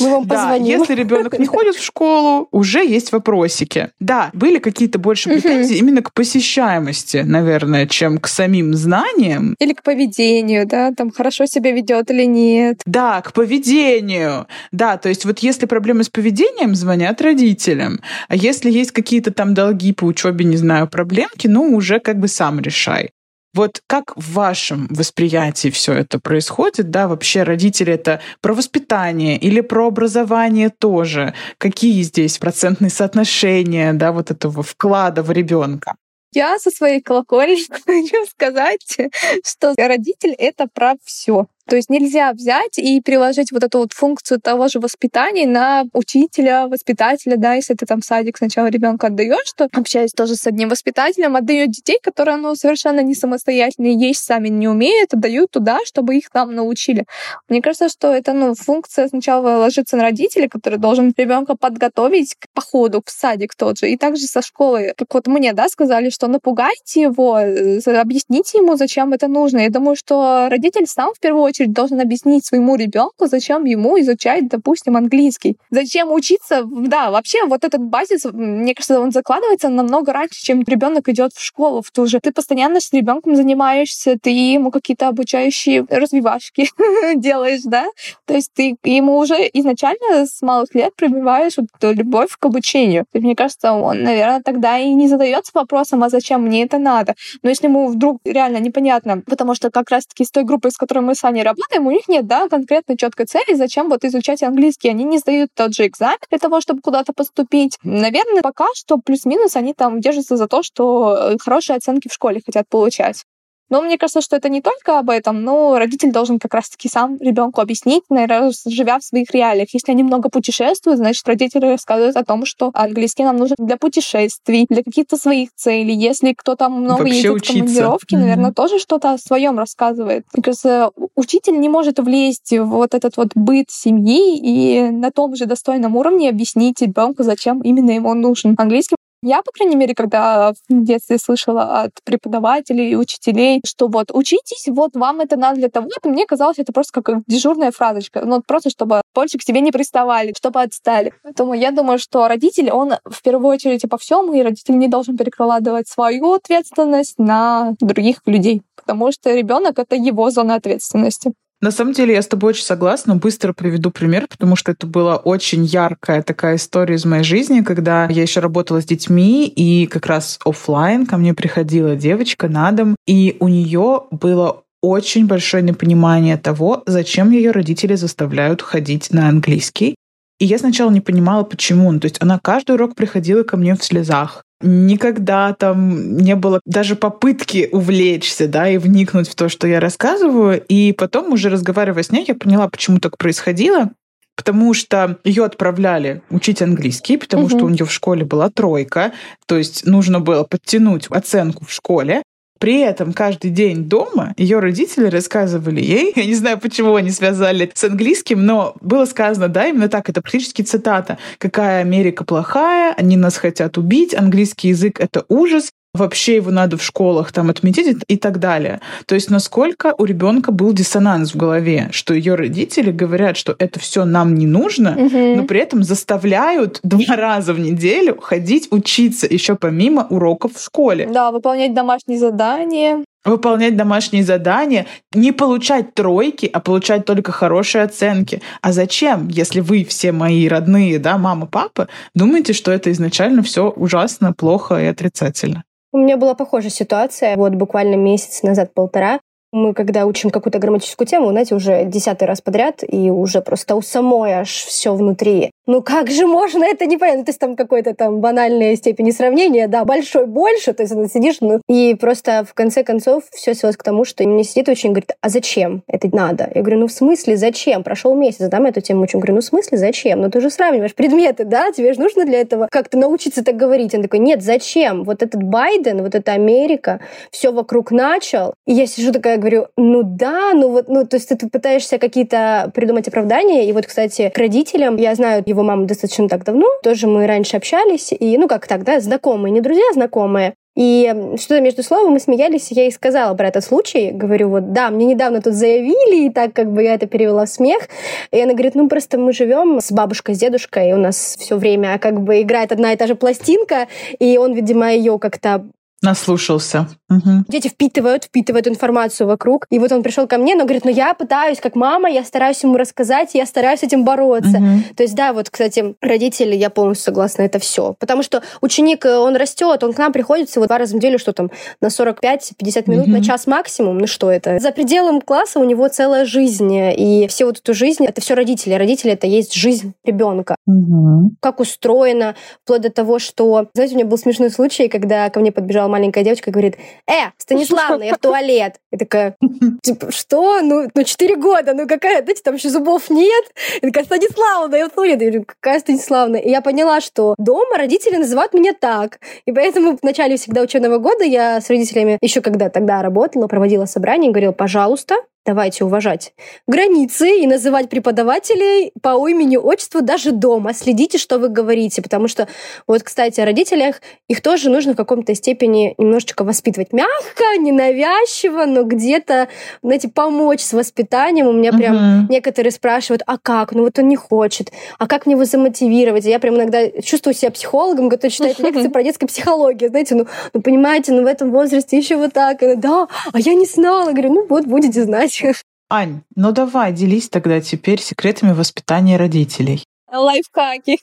Мы вам да, если ребенок не ходит в школу, уже есть вопросики. Да, были какие-то больше претензии именно к посещаемости, наверное, чем к самим знаниям. Или к поведению, да, там хорошо себя ведет или нет. Да, к поведению. Да, то есть вот если проблемы с поведением, звонят родителям. А если есть какие-то там долги по учебе, не знаю, проблемки, ну уже как бы сам решай. Вот как в вашем восприятии все это происходит, да, вообще родители это про воспитание или про образование тоже? Какие здесь процентные соотношения, да, вот этого вклада в ребенка? Я со своей колокольни [LAUGHS] хочу сказать, что родитель — это про все. То есть нельзя взять и переложить вот эту вот функцию того же воспитания на учителя, воспитателя, да, если ты там садик сначала ребенка отдаешь, что общаясь тоже с одним воспитателем, отдает детей, которые ну, совершенно не самостоятельные, есть сами не умеют, отдают туда, чтобы их там научили. Мне кажется, что это ну, функция сначала ложится на родителя, который должен ребенка подготовить к походу в садик тот же, и также со школы. Как вот мне, да, сказали, что напугайте его, э, объясните ему, зачем это нужно. Я думаю, что родитель сам в первую очередь очередь должен объяснить своему ребенку, зачем ему изучать, допустим, английский. Зачем учиться? Да, вообще вот этот базис, мне кажется, он закладывается намного раньше, чем ребенок идет в школу в ту же. Ты постоянно с ребенком занимаешься, ты ему какие-то обучающие развивашки [LAUGHS] делаешь, да? То есть ты ему уже изначально с малых лет прививаешь вот эту любовь к обучению. И мне кажется, он, наверное, тогда и не задается вопросом, а зачем мне это надо. Но если ему вдруг реально непонятно, потому что как раз-таки с той группой, с которой мы с Аней работаем, у них нет, да, конкретной четкой цели, зачем вот изучать английский. Они не сдают тот же экзамен для того, чтобы куда-то поступить. Наверное, пока что плюс-минус они там держатся за то, что э, хорошие оценки в школе хотят получать. Но мне кажется, что это не только об этом, но родитель должен как раз-таки сам ребенку объяснить, наверное, живя в своих реалиях. Если они много путешествуют, значит, родители рассказывают о том, что английский нам нужен для путешествий, для каких-то своих целей. Если кто-то много Вообще ездит учиться. в командировки, mm-hmm. наверное, тоже что-то о своем рассказывает. Мне кажется, учитель не может влезть в вот этот вот быт семьи и на том же достойном уровне объяснить ребенку, зачем именно ему нужен английский. Я, по крайней мере, когда в детстве слышала от преподавателей и учителей, что вот учитесь, вот вам это надо для того, то мне казалось, это просто как дежурная фразочка. Ну, просто чтобы больше к тебе не приставали, чтобы отстали. Поэтому я думаю, что родитель, он в первую очередь по всем, и родитель не должен перекладывать свою ответственность на других людей, потому что ребенок это его зона ответственности. На самом деле я с тобой очень согласна. Быстро приведу пример, потому что это была очень яркая такая история из моей жизни, когда я еще работала с детьми, и как раз офлайн ко мне приходила девочка на дом, и у нее было очень большое непонимание того, зачем ее родители заставляют ходить на английский. И я сначала не понимала, почему. Ну, то есть она каждый урок приходила ко мне в слезах. Никогда там не было даже попытки увлечься, да, и вникнуть в то, что я рассказываю. И потом, уже разговаривая с ней, я поняла, почему так происходило потому что ее отправляли учить английский, потому угу. что у нее в школе была тройка, то есть нужно было подтянуть оценку в школе. При этом каждый день дома ее родители рассказывали ей, [LAUGHS] я не знаю, почему они связали с английским, но было сказано, да, именно так, это практически цитата, какая Америка плохая, они нас хотят убить, английский язык — это ужас, вообще его надо в школах там отметить и так далее. То есть насколько у ребенка был диссонанс в голове, что ее родители говорят, что это все нам не нужно, угу. но при этом заставляют два раза в неделю ходить учиться еще помимо уроков в школе. Да, выполнять домашние задания выполнять домашние задания, не получать тройки, а получать только хорошие оценки. А зачем, если вы все мои родные, да, мама, папа, думаете, что это изначально все ужасно, плохо и отрицательно? У меня была похожая ситуация, вот буквально месяц назад, полтора. Мы, когда учим какую-то грамматическую тему, знаете, уже десятый раз подряд, и уже просто у самой аж все внутри. Ну как же можно это не понять? Ну, то есть там какой-то там банальная степени сравнения, да, большой больше, то есть ты сидишь, ну, и просто в конце концов все свелось к тому, что мне сидит очень говорит, а зачем это надо? Я говорю, ну в смысле зачем? Прошел месяц, да, мы эту тему учим. Говорю, ну в смысле зачем? Ну ты же сравниваешь предметы, да, тебе же нужно для этого как-то научиться так говорить. Он такой, нет, зачем? Вот этот Байден, вот эта Америка, все вокруг начал. И я сижу такая, говорю, ну да, ну вот, ну то есть ты пытаешься какие-то придумать оправдания. И вот, кстати, к родителям, я знаю его маму достаточно так давно, тоже мы раньше общались, и, ну как так, да, знакомые, не друзья, а знакомые. И что-то между словом мы смеялись, я ей сказала про этот случай. Говорю, вот да, мне недавно тут заявили, и так как бы я это перевела в смех. И она говорит, ну просто мы живем с бабушкой, с дедушкой, и у нас все время как бы играет одна и та же пластинка, и он, видимо, ее как-то Наслушался. Угу. Дети впитывают, впитывают информацию вокруг. И вот он пришел ко мне, но говорит, ну я пытаюсь, как мама, я стараюсь ему рассказать, я стараюсь с этим бороться. Угу. То есть, да, вот, кстати, родители, я полностью согласна, это все. Потому что ученик, э, он растет, он к нам приходит всего два раза в неделю, что там, на 45-50 минут, угу. на час максимум. Ну что это? За пределом класса у него целая жизнь. И все вот эту жизнь, это все родители. Родители — это есть жизнь ребенка. Угу. Как устроено, вплоть до того, что... Знаете, у меня был смешной случай, когда ко мне подбежал маленькая девочка говорит, «Э, Станиславна, я в туалет!» Я такая, типа, что? Ну, ну, четыре года, ну какая, знаете, там еще зубов нет. Я такая, Станиславна, я в туалет. Я говорю, какая Станиславна? И я поняла, что дома родители называют меня так. И поэтому в начале всегда учебного года я с родителями, еще когда тогда работала, проводила собрание, и говорила, пожалуйста, Давайте уважать границы и называть преподавателей по имени, отчеству даже дома. Следите, что вы говорите, потому что вот, кстати, о родителях их тоже нужно в каком-то степени немножечко воспитывать. Мягко, ненавязчиво, но где-то, знаете, помочь с воспитанием. У меня прям угу. некоторые спрашивают, а как? Ну вот он не хочет. А как мне его замотивировать? я прям иногда чувствую себя психологом, который читает [LAUGHS] лекции про детскую психологию. Знаете, ну, ну понимаете, ну в этом возрасте еще вот так. И, да, а я не знала. Говорю, ну вот будете знать задачах. Ань, ну давай, делись тогда теперь секретами воспитания родителей. Лайфхаки.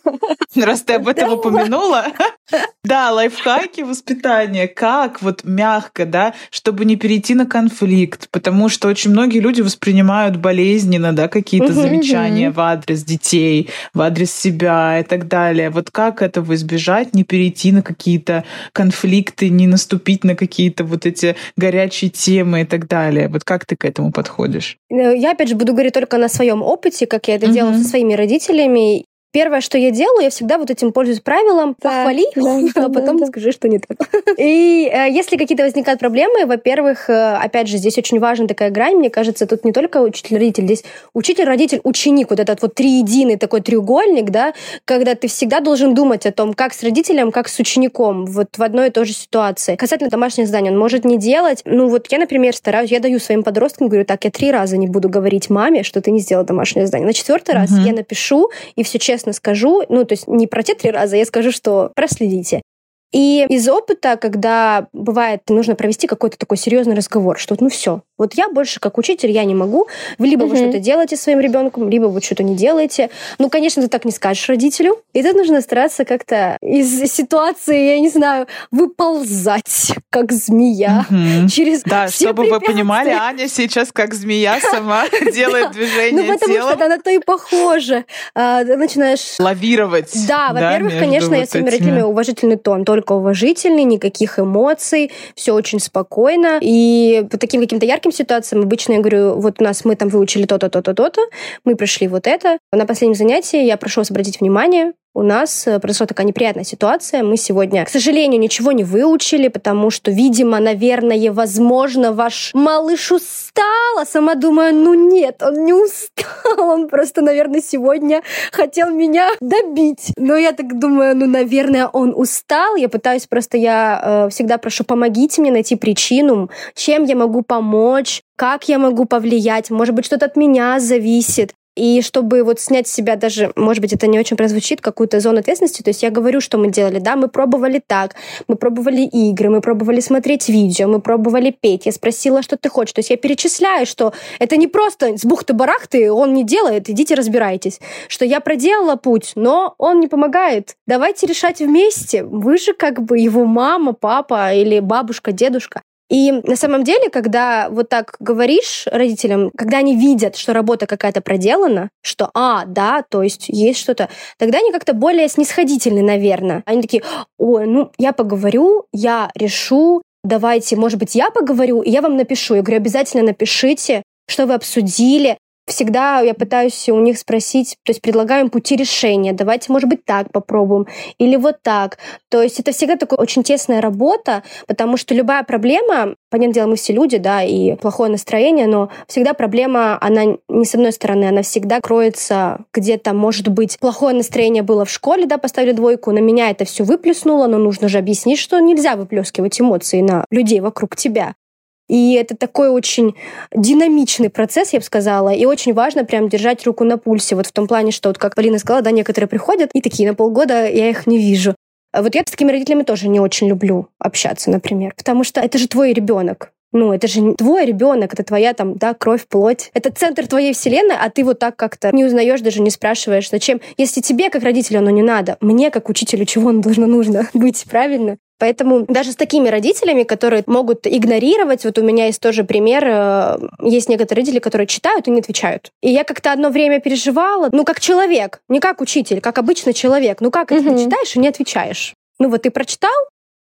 [LAUGHS] Раз ты об этом упомянула. [LAUGHS] Да, лайфхаки воспитания. Как вот мягко, да, чтобы не перейти на конфликт. Потому что очень многие люди воспринимают болезненно, да, какие-то замечания в адрес детей, в адрес себя и так далее. Вот как этого избежать, не перейти на какие-то конфликты, не наступить на какие-то вот эти горячие темы и так далее. Вот как ты к этому подходишь? Э, я, опять же, буду говорить только на своем опыте, как я это делала со своими родителями. Первое, что я делаю, я всегда вот этим пользуюсь правилом. Да, Похвали, да, [LAUGHS] а потом да, скажи, что не так. [LAUGHS] И э, если какие-то возникают проблемы, во-первых, э, опять же, здесь очень важна такая грань. Мне кажется, тут не только учитель-родитель, здесь учитель-родитель-ученик, вот этот вот триединый такой треугольник, да, когда ты всегда должен думать о том, как с родителем, как с учеником, вот в одной и той же ситуации. Касательно домашних заданий, он может не делать. Ну вот я, например, стараюсь, я даю своим подросткам, говорю, так, я три раза не буду говорить маме, что ты не сделал домашнее задание. На четвертый раз я напишу и все честно честно скажу, ну, то есть не про те три раза, я скажу, что проследите. И из опыта, когда бывает, нужно провести какой-то такой серьезный разговор, что ну все, вот я больше как учитель, я не могу. Либо угу. вы что-то делаете своим ребенком, либо вы что-то не делаете. Ну, конечно, ты так не скажешь родителю. И тут нужно стараться как-то из ситуации, я не знаю, выползать, как змея, угу. через Да, чтобы вы понимали, Аня сейчас как змея [LAUGHS] сама делает движение Ну, потому что она то и похожа. А, ты начинаешь... Лавировать. Да, во-первых, конечно, я своими родителями уважительный тон, только уважительный, никаких эмоций, все очень спокойно. И по таким каким-то ярким таким ситуациям обычно я говорю, вот у нас мы там выучили то-то, то-то, то-то, мы прошли вот это. На последнем занятии я прошу вас обратить внимание, у нас э, произошла такая неприятная ситуация. Мы сегодня, к сожалению, ничего не выучили, потому что, видимо, наверное, возможно, ваш малыш устал, а сама думаю, ну нет, он не устал, он просто, наверное, сегодня хотел меня добить. Но я так думаю, ну, наверное, он устал. Я пытаюсь просто, я э, всегда прошу, помогите мне найти причину, чем я могу помочь, как я могу повлиять, может быть, что-то от меня зависит. И чтобы вот снять с себя даже, может быть, это не очень прозвучит, какую-то зону ответственности, то есть я говорю, что мы делали, да, мы пробовали так, мы пробовали игры, мы пробовали смотреть видео, мы пробовали петь, я спросила, что ты хочешь. То есть я перечисляю, что это не просто с бухты-барахты, он не делает, идите разбирайтесь. Что я проделала путь, но он не помогает. Давайте решать вместе. Вы же как бы его мама, папа или бабушка, дедушка. И на самом деле, когда вот так говоришь родителям, когда они видят, что работа какая-то проделана, что, а, да, то есть есть что-то, тогда они как-то более снисходительны, наверное. Они такие, ой, ну, я поговорю, я решу, давайте, может быть, я поговорю, и я вам напишу. Я говорю, обязательно напишите, что вы обсудили, всегда я пытаюсь у них спросить, то есть предлагаем пути решения. Давайте, может быть, так попробуем или вот так. То есть это всегда такая очень тесная работа, потому что любая проблема, понятное дело, мы все люди, да, и плохое настроение, но всегда проблема, она не с одной стороны, она всегда кроется где-то, может быть, плохое настроение было в школе, да, поставили двойку, на меня это все выплеснуло, но нужно же объяснить, что нельзя выплескивать эмоции на людей вокруг тебя. И это такой очень динамичный процесс, я бы сказала, и очень важно прям держать руку на пульсе. Вот в том плане, что, вот как Полина сказала, да, некоторые приходят и такие на полгода я их не вижу. А вот я с такими родителями тоже не очень люблю общаться, например, потому что это же твой ребенок. Ну, это же твой ребенок, это твоя там, да, кровь, плоть. Это центр твоей вселенной, а ты вот так как-то не узнаешь, даже не спрашиваешь, зачем. Если тебе, как родителю, оно не надо, мне, как учителю, чего оно должно нужно [LAUGHS] быть, правильно? Поэтому даже с такими родителями, которые могут игнорировать, вот у меня есть тоже пример, э, есть некоторые родители, которые читают и не отвечают. И я как-то одно время переживала, ну, как человек, не как учитель, как обычный человек. Ну, как это ты читаешь и не отвечаешь? Ну, вот ты прочитал,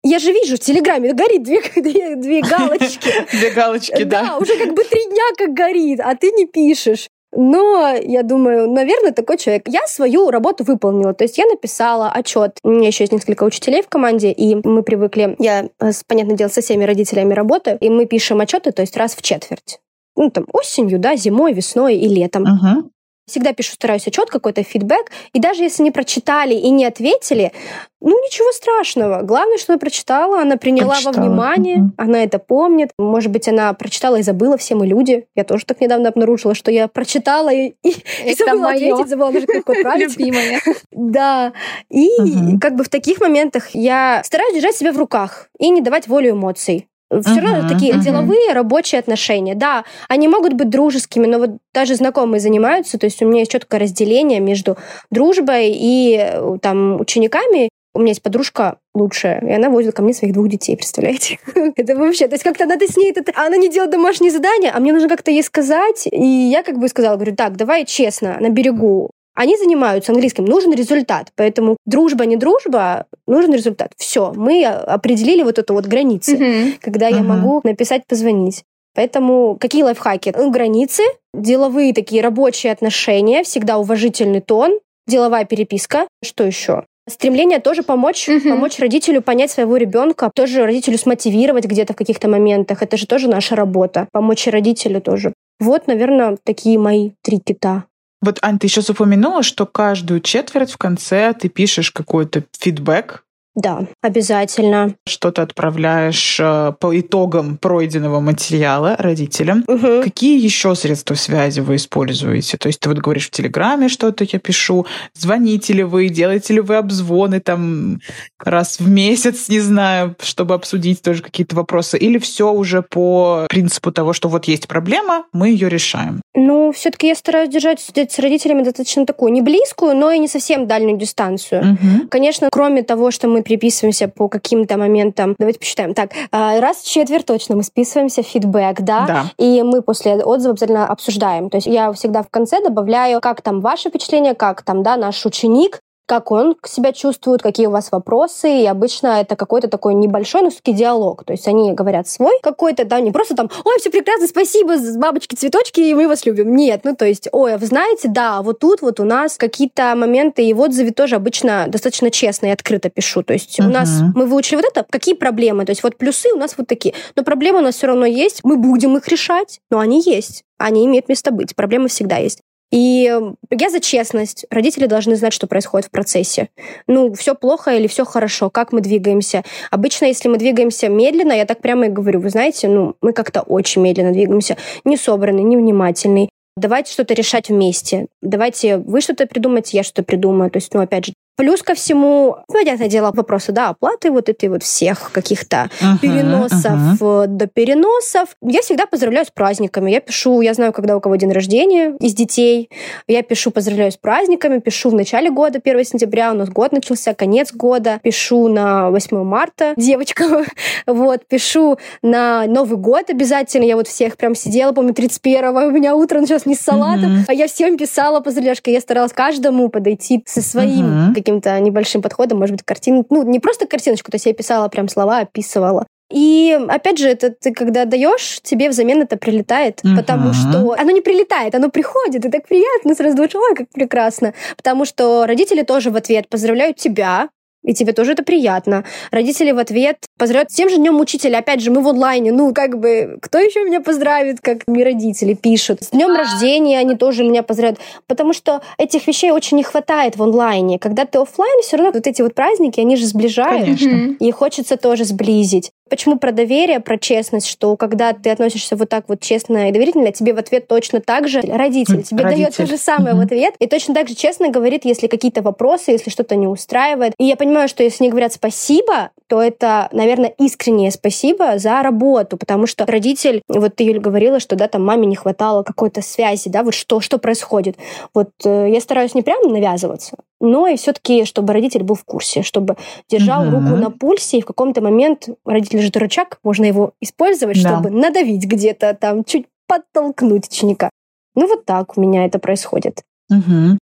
я же вижу в Телеграме, горит две, [LAUGHS] две, две галочки. [LAUGHS] Две галочки, да. Да, уже как бы три дня как горит, а ты не пишешь. Но я думаю, наверное, такой человек. Я свою работу выполнила. То есть я написала отчет. У меня еще есть несколько учителей в команде, и мы привыкли, я, э, понятное дело, со всеми родителями работаю, и мы пишем отчеты, то есть раз в четверть. Ну, там, осенью, да, зимой, весной и летом. Uh-huh. Всегда пишу, стараюсь отчет, какой-то фидбэк. И даже если не прочитали и не ответили, ну, ничего страшного. Главное, что она прочитала, она приняла прочитала. во внимание, mm-hmm. она это помнит. Может быть, она прочитала и забыла, все мы люди. Я тоже так недавно обнаружила, что я прочитала и, и, и забыла моё. ответить, забыла даже какой править. Любимая. Да. И как бы в таких моментах я стараюсь держать себя в руках и не давать волю эмоций все uh-huh, равно такие uh-huh. деловые рабочие отношения. Да, они могут быть дружескими, но вот даже знакомые занимаются, то есть у меня есть четкое разделение между дружбой и э, там учениками. У меня есть подружка лучшая, и она возит ко мне своих двух детей, представляете? [LAUGHS] это вообще, то есть как-то надо с ней, это, она не делает домашние задания, а мне нужно как-то ей сказать, и я как бы сказала, говорю, так, давай честно, на берегу, они занимаются английским, нужен результат. Поэтому дружба, не дружба, нужен результат. Все, мы определили вот эту вот границы, uh-huh. когда uh-huh. я могу написать, позвонить. Поэтому какие лайфхаки? Ну, границы, деловые такие рабочие отношения, всегда уважительный тон, деловая переписка. Что еще? Стремление тоже помочь, uh-huh. помочь родителю понять своего ребенка, тоже родителю смотивировать где-то в каких-то моментах. Это же тоже наша работа. Помочь родителю тоже. Вот, наверное, такие мои три кита. Вот, Ань, ты еще упомянула, что каждую четверть в конце ты пишешь какой-то фидбэк да, обязательно. Что ты отправляешь э, по итогам пройденного материала родителям. Угу. Какие еще средства связи вы используете? То есть ты вот говоришь в Телеграме что-то я пишу, звоните ли вы, делаете ли вы обзвоны там раз в месяц, не знаю, чтобы обсудить тоже какие-то вопросы, или все уже по принципу того, что вот есть проблема, мы ее решаем? Ну, все-таки я стараюсь держать с родителями достаточно такую не близкую, но и не совсем дальнюю дистанцию. Угу. Конечно, кроме того, что мы переписываемся по каким-то моментам. Давайте посчитаем. Так, а, раз в четверть точно мы списываемся, фидбэк, да? да. И мы после отзыва обязательно обсуждаем. То есть я всегда в конце добавляю, как там ваше впечатление, как там, да, наш ученик, как он себя чувствует, какие у вас вопросы. И обычно это какой-то такой небольшой, но все-таки диалог. То есть они говорят свой какой-то, да, не просто там, ой, все прекрасно, спасибо, бабочки, цветочки, и мы вас любим. Нет, ну то есть, ой, а вы знаете, да, вот тут вот у нас какие-то моменты, и в отзыве тоже обычно достаточно честно и открыто пишу. То есть uh-huh. у нас, мы выучили вот это, какие проблемы, то есть вот плюсы у нас вот такие. Но проблемы у нас все равно есть, мы будем их решать, но они есть они имеют место быть. Проблемы всегда есть. И я за честность. Родители должны знать, что происходит в процессе. Ну, все плохо или все хорошо, как мы двигаемся. Обычно, если мы двигаемся медленно, я так прямо и говорю, вы знаете, ну, мы как-то очень медленно двигаемся, не собранный, не внимательный. Давайте что-то решать вместе. Давайте вы что-то придумаете, я что-то придумаю. То есть, ну, опять же, Плюс ко всему, понятное дело, вопросы, да, оплаты вот этой вот всех каких-то uh-huh, переносов uh-huh. до переносов. Я всегда поздравляю с праздниками. Я пишу, я знаю, когда у кого день рождения из детей. Я пишу, поздравляю с праздниками, пишу в начале года, 1 сентября, у нас год начался, конец года. Пишу на 8 марта, [LAUGHS] девочка. вот, пишу на Новый год обязательно. Я вот всех прям сидела, помню, 31-го, у меня утро началось не с салатом, uh-huh. а я всем писала поздравляшки. Я старалась каждому подойти со своим uh-huh каким-то небольшим подходом, может быть, картин, ну, не просто картиночку, то есть я писала прям слова, описывала. И опять же, это ты когда даешь, тебе взамен это прилетает, uh-huh. потому что оно не прилетает, оно приходит, и так приятно, сразу думаешь, ой, как прекрасно. Потому что родители тоже в ответ поздравляют тебя, и тебе тоже это приятно. Родители в ответ поздравляют с тем же днем учителя. Опять же, мы в онлайне. Ну, как бы, кто еще меня поздравит, как мне родители пишут. С днем рождения они тоже меня поздравляют. Потому что этих вещей очень не хватает в онлайне. Когда ты офлайн, все равно вот эти вот праздники, они же сближают. Конечно. И хочется тоже сблизить. Почему про доверие, про честность, что когда ты относишься вот так вот честно и доверительно, тебе в ответ точно так же родитель тебе Родитель. дает то же самое mm-hmm. в ответ и точно так же честно говорит, если какие-то вопросы, если что-то не устраивает. И я понимаю, что если они говорят спасибо, то это, наверное, искреннее спасибо за работу, потому что родитель, вот ты, Юля, говорила, что, да, там маме не хватало какой-то связи, да, вот что, что происходит. Вот э, я стараюсь не прямо навязываться, но и все-таки, чтобы родитель был в курсе, чтобы держал mm-hmm. руку на пульсе, и в каком-то момент родитель же рычаг, можно его использовать, да. чтобы надавить где-то там, чуть подтолкнуть ученика. Ну вот так у меня это происходит. Угу.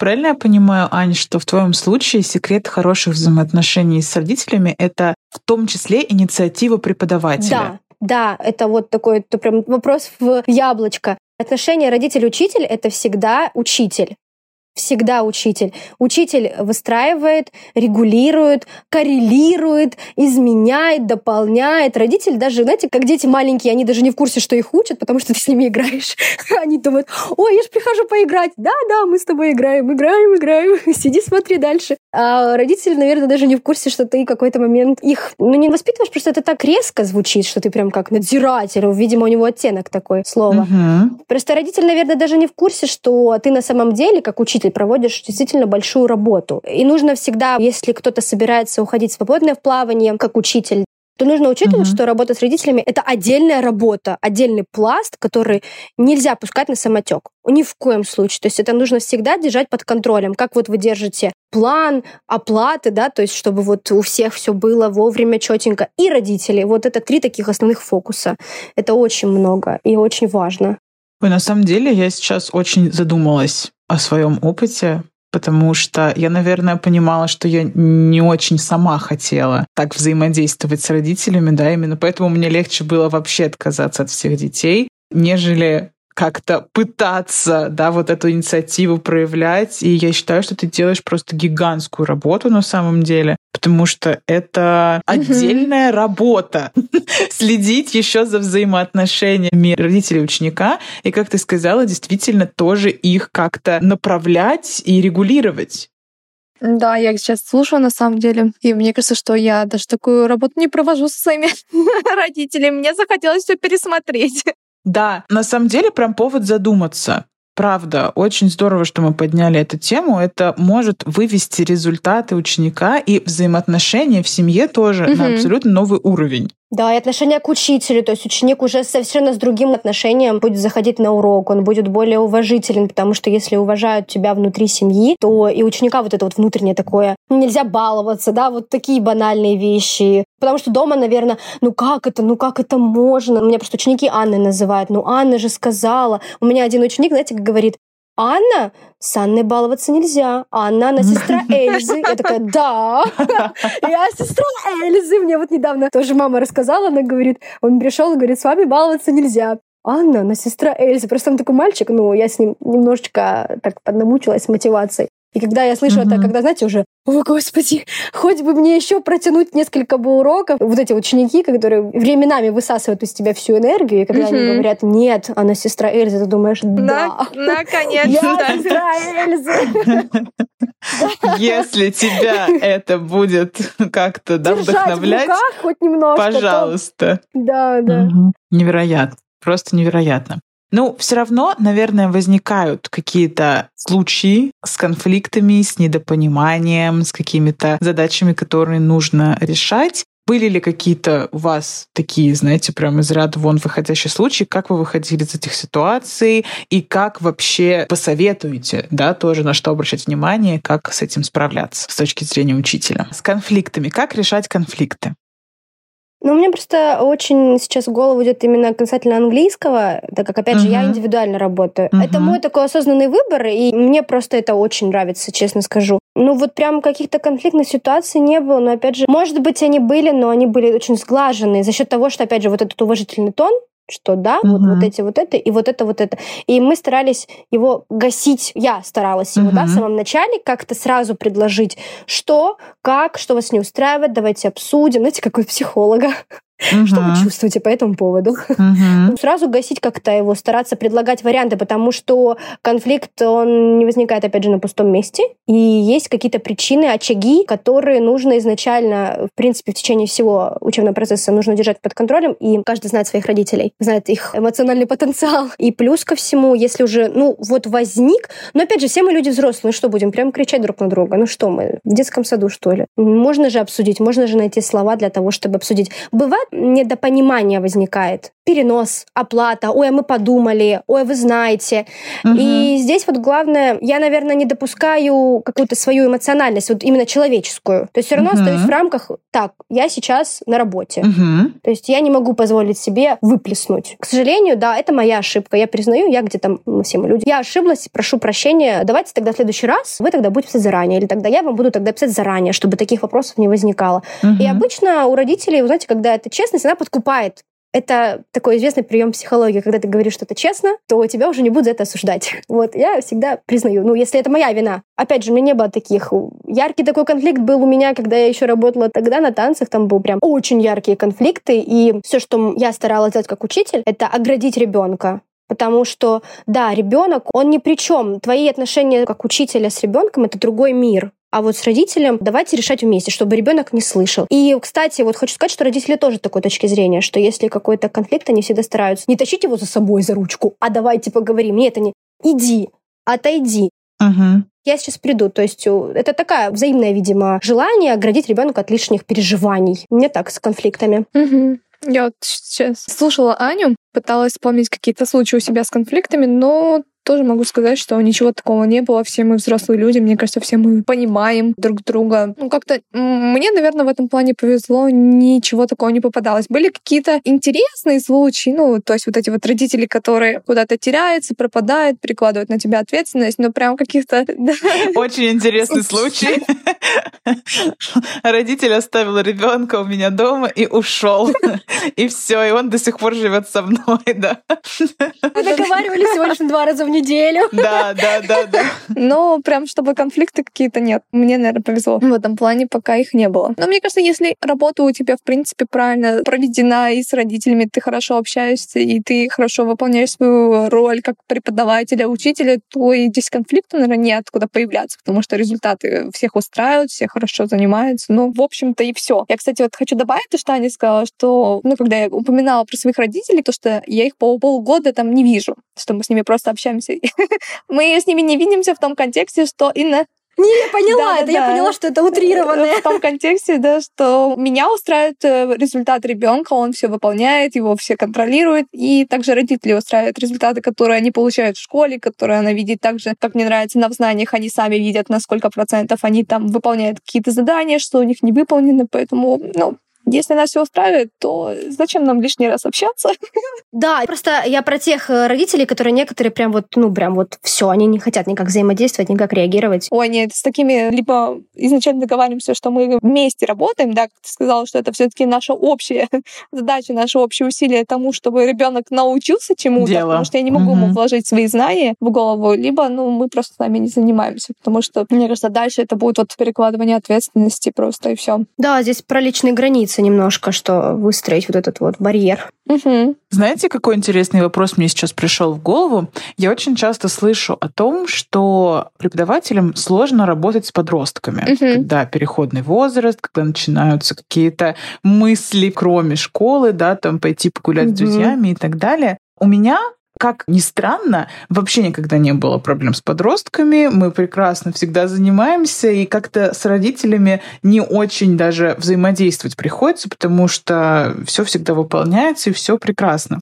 Правильно я понимаю, Ань, что в твоем случае секрет хороших взаимоотношений с родителями — это в том числе инициатива преподавателя? Да, да, это вот такой это прям вопрос в яблочко. Отношения родитель-учитель — это всегда учитель всегда учитель. Учитель выстраивает, регулирует, коррелирует, изменяет, дополняет. Родитель даже, знаете, как дети маленькие, они даже не в курсе, что их учат, потому что ты с ними играешь. [LAUGHS] Они думают, ой, я же прихожу поиграть. Да-да, мы с тобой играем, играем, играем. [LAUGHS] Сиди, смотри дальше. А родители, наверное, даже не в курсе, что ты какой-то момент их, ну, не воспитываешь, просто это так резко звучит, что ты прям как надзиратель. Видимо, у него оттенок такой слова. Угу. Просто родитель, наверное, даже не в курсе, что ты на самом деле, как учитель, ты проводишь действительно большую работу. И нужно всегда, если кто-то собирается уходить свободное в плавание, как учитель, то нужно учитывать, uh-huh. что работа с родителями это отдельная работа, отдельный пласт, который нельзя пускать на самотек. Ни в коем случае. То есть это нужно всегда держать под контролем. Как вот вы держите план оплаты, да, то есть чтобы вот у всех все было вовремя, четенько. И родители. Вот это три таких основных фокуса. Это очень много и очень важно. Ой, на самом деле я сейчас очень задумалась о своем опыте, потому что я, наверное, понимала, что я не очень сама хотела так взаимодействовать с родителями, да, именно поэтому мне легче было вообще отказаться от всех детей, нежели как-то пытаться, да, вот эту инициативу проявлять. И я считаю, что ты делаешь просто гигантскую работу на самом деле, потому что это отдельная работа. [LAUGHS] Следить еще за взаимоотношениями родителей и ученика. И, как ты сказала, действительно тоже их как-то направлять и регулировать. Да, я сейчас слушаю на самом деле. И мне кажется, что я даже такую работу не провожу со своими [LAUGHS] родителями. Мне захотелось все пересмотреть. Да, на самом деле прям повод задуматься. Правда, очень здорово, что мы подняли эту тему. Это может вывести результаты ученика и взаимоотношения в семье тоже угу. на абсолютно новый уровень. Да, и отношение к учителю, то есть ученик уже совершенно с другим отношением будет заходить на урок, он будет более уважителен, потому что если уважают тебя внутри семьи, то и ученика вот это вот внутреннее такое, нельзя баловаться, да, вот такие банальные вещи. Потому что дома, наверное, ну как это, ну как это можно? Меня просто ученики Анны называют, ну Анна же сказала. У меня один ученик, знаете, говорит, Анна, с Анной баловаться нельзя. Анна, она сестра [LAUGHS] Эльзы. Я такая, да, [LAUGHS] я сестра Эльзы. Мне вот недавно тоже мама рассказала, она говорит, он пришел и говорит, с вами баловаться нельзя. Анна, она сестра Эльзы. Просто там такой мальчик, ну, я с ним немножечко так поднамучилась с мотивацией. И когда я слышу mm-hmm. это, когда, знаете, уже, о, господи, [LAUGHS] хоть бы мне еще протянуть несколько бы уроков. Вот эти ученики, которые временами высасывают из тебя всю энергию, и когда mm-hmm. они говорят, нет, она сестра Эльзы, ты думаешь, да. Наконец-то. Я сестра Эльзы. [LAUGHS] Если тебя это будет как-то да, вдохновлять, хоть немножко, пожалуйста. Да, да. Невероятно. Просто невероятно. Ну, все равно, наверное, возникают какие-то случаи с конфликтами, с недопониманием, с какими-то задачами, которые нужно решать. Были ли какие-то у вас такие, знаете, прям из ряда вон выходящие случаи? Как вы выходили из этих ситуаций? И как вообще посоветуете, да, тоже на что обращать внимание, как с этим справляться с точки зрения учителя? С конфликтами. Как решать конфликты? Ну, мне просто очень сейчас в голову идет именно касательно английского, так как, опять uh-huh. же, я индивидуально работаю. Uh-huh. Это мой такой осознанный выбор, и мне просто это очень нравится, честно скажу. Ну, вот прям каких-то конфликтных ситуаций не было, но, опять же, может быть, они были, но они были очень сглажены за счет того, что, опять же, вот этот уважительный тон, что да, угу. вот, вот эти вот это и вот это вот это. И мы старались его гасить, я старалась его, угу. да, в самом начале как-то сразу предложить, что, как, что вас не устраивает, давайте обсудим, знаете, какой психолога. Угу. Что вы чувствуете по этому поводу? Угу. Сразу гасить как-то его, стараться предлагать варианты, потому что конфликт, он не возникает, опять же, на пустом месте. И есть какие-то причины, очаги, которые нужно изначально, в принципе, в течение всего учебного процесса нужно держать под контролем. И каждый знает своих родителей, знает их эмоциональный потенциал. И плюс ко всему, если уже, ну, вот возник... Но, опять же, все мы люди взрослые, что будем? Прям кричать друг на друга? Ну что мы, в детском саду, что ли? Можно же обсудить, можно же найти слова для того, чтобы обсудить. Бывает недопонимание возникает. Перенос, оплата, ой, а мы подумали, ой, а вы знаете. Угу. И здесь вот главное, я, наверное, не допускаю какую-то свою эмоциональность, вот именно человеческую. То есть все равно угу. остаюсь в рамках, так, я сейчас на работе. Угу. То есть я не могу позволить себе выплеснуть. К сожалению, да, это моя ошибка. Я признаю, я где-то, мы все мы люди. Я ошиблась, прошу прощения. Давайте тогда в следующий раз вы тогда будете писать заранее. Или тогда я вам буду тогда писать заранее, чтобы таких вопросов не возникало. Угу. И обычно у родителей, вы знаете, когда это честность, она подкупает. Это такой известный прием психологии, когда ты говоришь что-то честно, то тебя уже не будут за это осуждать. [LAUGHS] Вот, я всегда признаю, ну, если это моя вина. Опять же, у меня не было таких... Яркий такой конфликт был у меня, когда я еще работала тогда на танцах, там был прям очень яркие конфликты, и все, что я старалась делать как учитель, это оградить ребенка. Потому что, да, ребенок, он ни при чем. Твои отношения как учителя с ребенком это другой мир. А вот с родителем давайте решать вместе, чтобы ребенок не слышал. И, кстати, вот хочу сказать, что родители тоже такой точки зрения, что если какой-то конфликт, они всегда стараются не тащить его за собой за ручку, а давайте поговорим. Нет, они иди, отойди. Угу. Я сейчас приду. То есть это такая взаимное, видимо, желание оградить ребенка от лишних переживаний. Не так с конфликтами. Угу. Я вот сейчас слушала Аню, пыталась вспомнить какие-то случаи у себя с конфликтами, но тоже могу сказать, что ничего такого не было. Все мы взрослые люди, мне кажется, все мы понимаем друг друга. Ну, как-то мне, наверное, в этом плане повезло, ничего такого не попадалось. Были какие-то интересные случаи, ну, то есть вот эти вот родители, которые куда-то теряются, пропадают, перекладывают на тебя ответственность, но прям каких-то... [LAUGHS] Очень интересный случай. Родитель оставил ребенка у меня дома и ушел. И все, и он до сих пор живет со мной, да. Мы договаривались всего лишь два раза в неделю. Да, да, да, да. Но прям чтобы конфликты какие-то нет. Мне, наверное, повезло. В этом плане пока их не было. Но мне кажется, если работа у тебя, в принципе, правильно проведена, и с родителями ты хорошо общаешься, и ты хорошо выполняешь свою роль как преподавателя, учителя, то и здесь конфликта, наверное, нет откуда появляться, потому что результаты всех устраивают, все хорошо занимаются. Ну, в общем-то, и все. Я, кстати, вот хочу добавить то, что Аня сказала, что, ну, когда я упоминала про своих родителей, то, что я их по полгода там не вижу, что мы с ними просто общаемся общаемся. [LAUGHS] Мы с ними не видимся в том контексте, что Инна не, я поняла, да, это да, я поняла, что это утрированное. В том контексте, да, что меня устраивает э, результат ребенка, он все выполняет, его все контролируют, и также родители устраивают результаты, которые они получают в школе, которые она видит также, как мне нравится, на знаниях они сами видят, на сколько процентов они там выполняют какие-то задания, что у них не выполнено, поэтому, ну, Если нас все устраивает, то зачем нам лишний раз общаться? [LAUGHS] Да, просто я про тех э, родителей, которые некоторые прям вот, ну, прям вот все, они не хотят никак взаимодействовать, никак реагировать. Ой, нет, с такими либо изначально договариваемся, что мы вместе работаем, да, как ты сказала, что это все-таки наша общая [LAUGHS] задача, наше общее усилие тому, чтобы ребенок научился чему-то, потому что я не могу угу. ему вложить свои знания в голову, либо, ну, мы просто с нами не занимаемся, потому что, мне кажется, дальше это будет вот перекладывание ответственности просто и все. Да, здесь про личные границы немножко, что выстроить вот этот вот барьер. Угу. Знаете, какой интересный вопрос мне сейчас пришел в голову? Я очень часто слышу о том, что преподавателям сложно работать с подростками, угу. когда переходный возраст, когда начинаются какие-то мысли, кроме школы, да, там пойти погулять угу. с друзьями и так далее. У меня как ни странно, вообще никогда не было проблем с подростками. Мы прекрасно всегда занимаемся, и как-то с родителями не очень даже взаимодействовать приходится, потому что все всегда выполняется, и все прекрасно.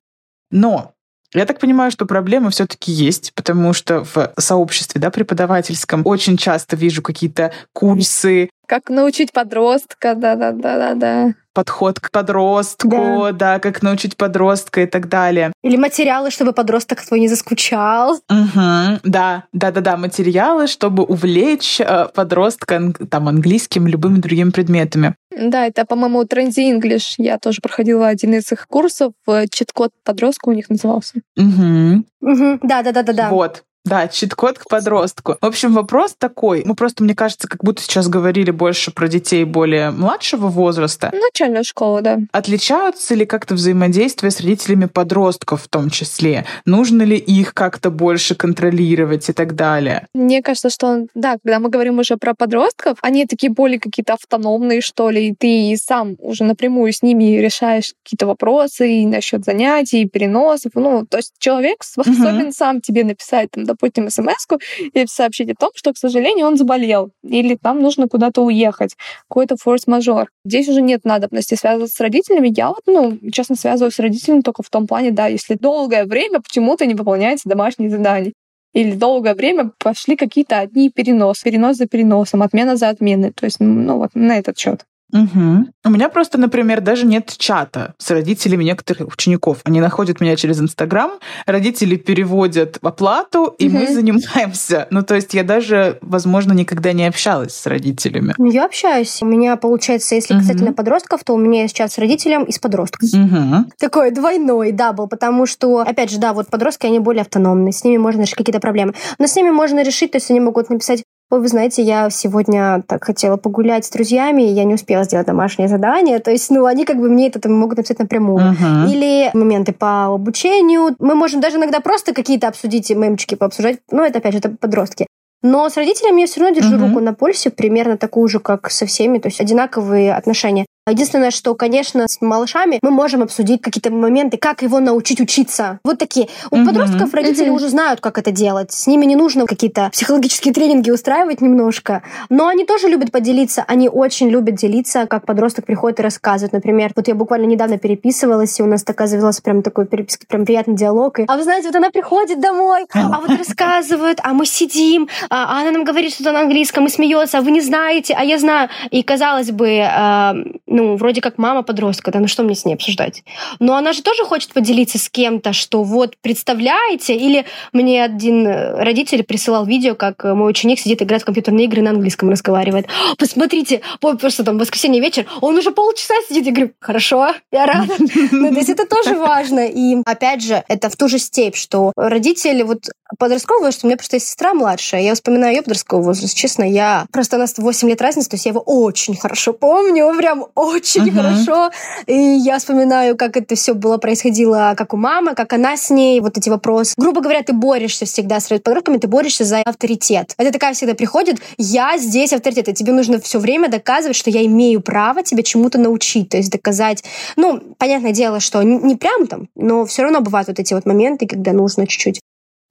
Но я так понимаю, что проблемы все-таки есть, потому что в сообществе да, преподавательском очень часто вижу какие-то курсы. Как научить подростка, да-да-да-да-да подход к подростку, да. да, как научить подростка и так далее. Или материалы, чтобы подросток твой не заскучал. Угу, да, да, да, да, материалы, чтобы увлечь э, подростка там английским, любыми другими предметами. Да, это, по-моему, Trendy English. Я тоже проходила один из их курсов. Э, чит-код подростка у них назывался. Угу. Угу. Да, да, да, да, да. Вот. Да, чит-код к подростку. В общем, вопрос такой. Мы просто, мне кажется, как будто сейчас говорили больше про детей более младшего возраста. Начальная школа, да. Отличаются ли как-то взаимодействия с родителями подростков в том числе? Нужно ли их как-то больше контролировать и так далее? Мне кажется, что, да, когда мы говорим уже про подростков, они такие более какие-то автономные, что ли, и ты сам уже напрямую с ними решаешь какие-то вопросы и насчет занятий, и переносов. Ну, то есть человек способен угу. сам тебе написать там, допустим, смс и сообщить о том, что, к сожалению, он заболел, или там нужно куда-то уехать, какой-то форс-мажор. Здесь уже нет надобности связываться с родителями. Я вот, ну, честно, связываюсь с родителями только в том плане, да, если долгое время почему-то не выполняется домашние задания или долгое время пошли какие-то одни переносы, перенос за переносом, отмена за отменой. То есть, ну вот на этот счет. Угу. У меня просто, например, даже нет чата с родителями некоторых учеников. Они находят меня через Инстаграм, родители переводят оплату, и угу. мы занимаемся. Ну, то есть я даже, возможно, никогда не общалась с родителями. Ну, я общаюсь. У меня, получается, если угу. касательно подростков, то у меня есть чат с родителем и с подростком. Угу. Такой двойной double, потому что, опять же, да, вот подростки, они более автономны, с ними можно решить какие-то проблемы. Но с ними можно решить, то есть они могут написать Ой, вы знаете, я сегодня так хотела погулять с друзьями, и я не успела сделать домашнее задание. То есть, ну, они как бы мне это могут написать напрямую. Uh-huh. Или моменты по обучению. Мы можем даже иногда просто какие-то обсудить, мемчики пообсуждать. Ну, это, опять же, это подростки. Но с родителями я все равно держу uh-huh. руку на пульсе, примерно такую же, как со всеми, то есть одинаковые отношения. Единственное, что, конечно, с малышами мы можем обсудить какие-то моменты, как его научить учиться. Вот такие. У mm-hmm. подростков родители mm-hmm. уже знают, как это делать. С ними не нужно какие-то психологические тренинги устраивать немножко. Но они тоже любят поделиться. Они очень любят делиться, как подросток приходит и рассказывает. Например, вот я буквально недавно переписывалась, и у нас такая завелась прям такой переписка, прям приятный диалог. И, а вы знаете, вот она приходит домой, [LAUGHS] а вот рассказывает, а мы сидим, а она нам говорит что-то на английском и смеется, а вы не знаете, а я знаю. И казалось бы, э, ну, вроде как мама подростка, да, ну что мне с ней обсуждать? Но она же тоже хочет поделиться с кем-то, что вот, представляете, или мне один э, родитель присылал видео, как э, мой ученик сидит, играет в компьютерные игры, на английском разговаривает. Посмотрите, просто там воскресенье вечер, он уже полчаса сидит, я говорю, хорошо, я рада. Ну, то есть это тоже важно. И опять же, это в ту же степь, что родители, вот подростковый что у меня просто есть сестра младшая, я вспоминаю ее подростковый возраст, честно, я просто у нас 8 лет разницы, то есть я его очень хорошо помню, прям очень uh-huh. хорошо. И я вспоминаю, как это все было происходило, как у мамы, как она с ней, вот эти вопросы. Грубо говоря, ты борешься всегда с подростками, ты борешься за авторитет. Это такая всегда приходит, я здесь авторитет, и тебе нужно все время доказывать, что я имею право тебя чему-то научить, то есть доказать. Ну, понятное дело, что не, не прям там, но все равно бывают вот эти вот моменты, когда нужно чуть-чуть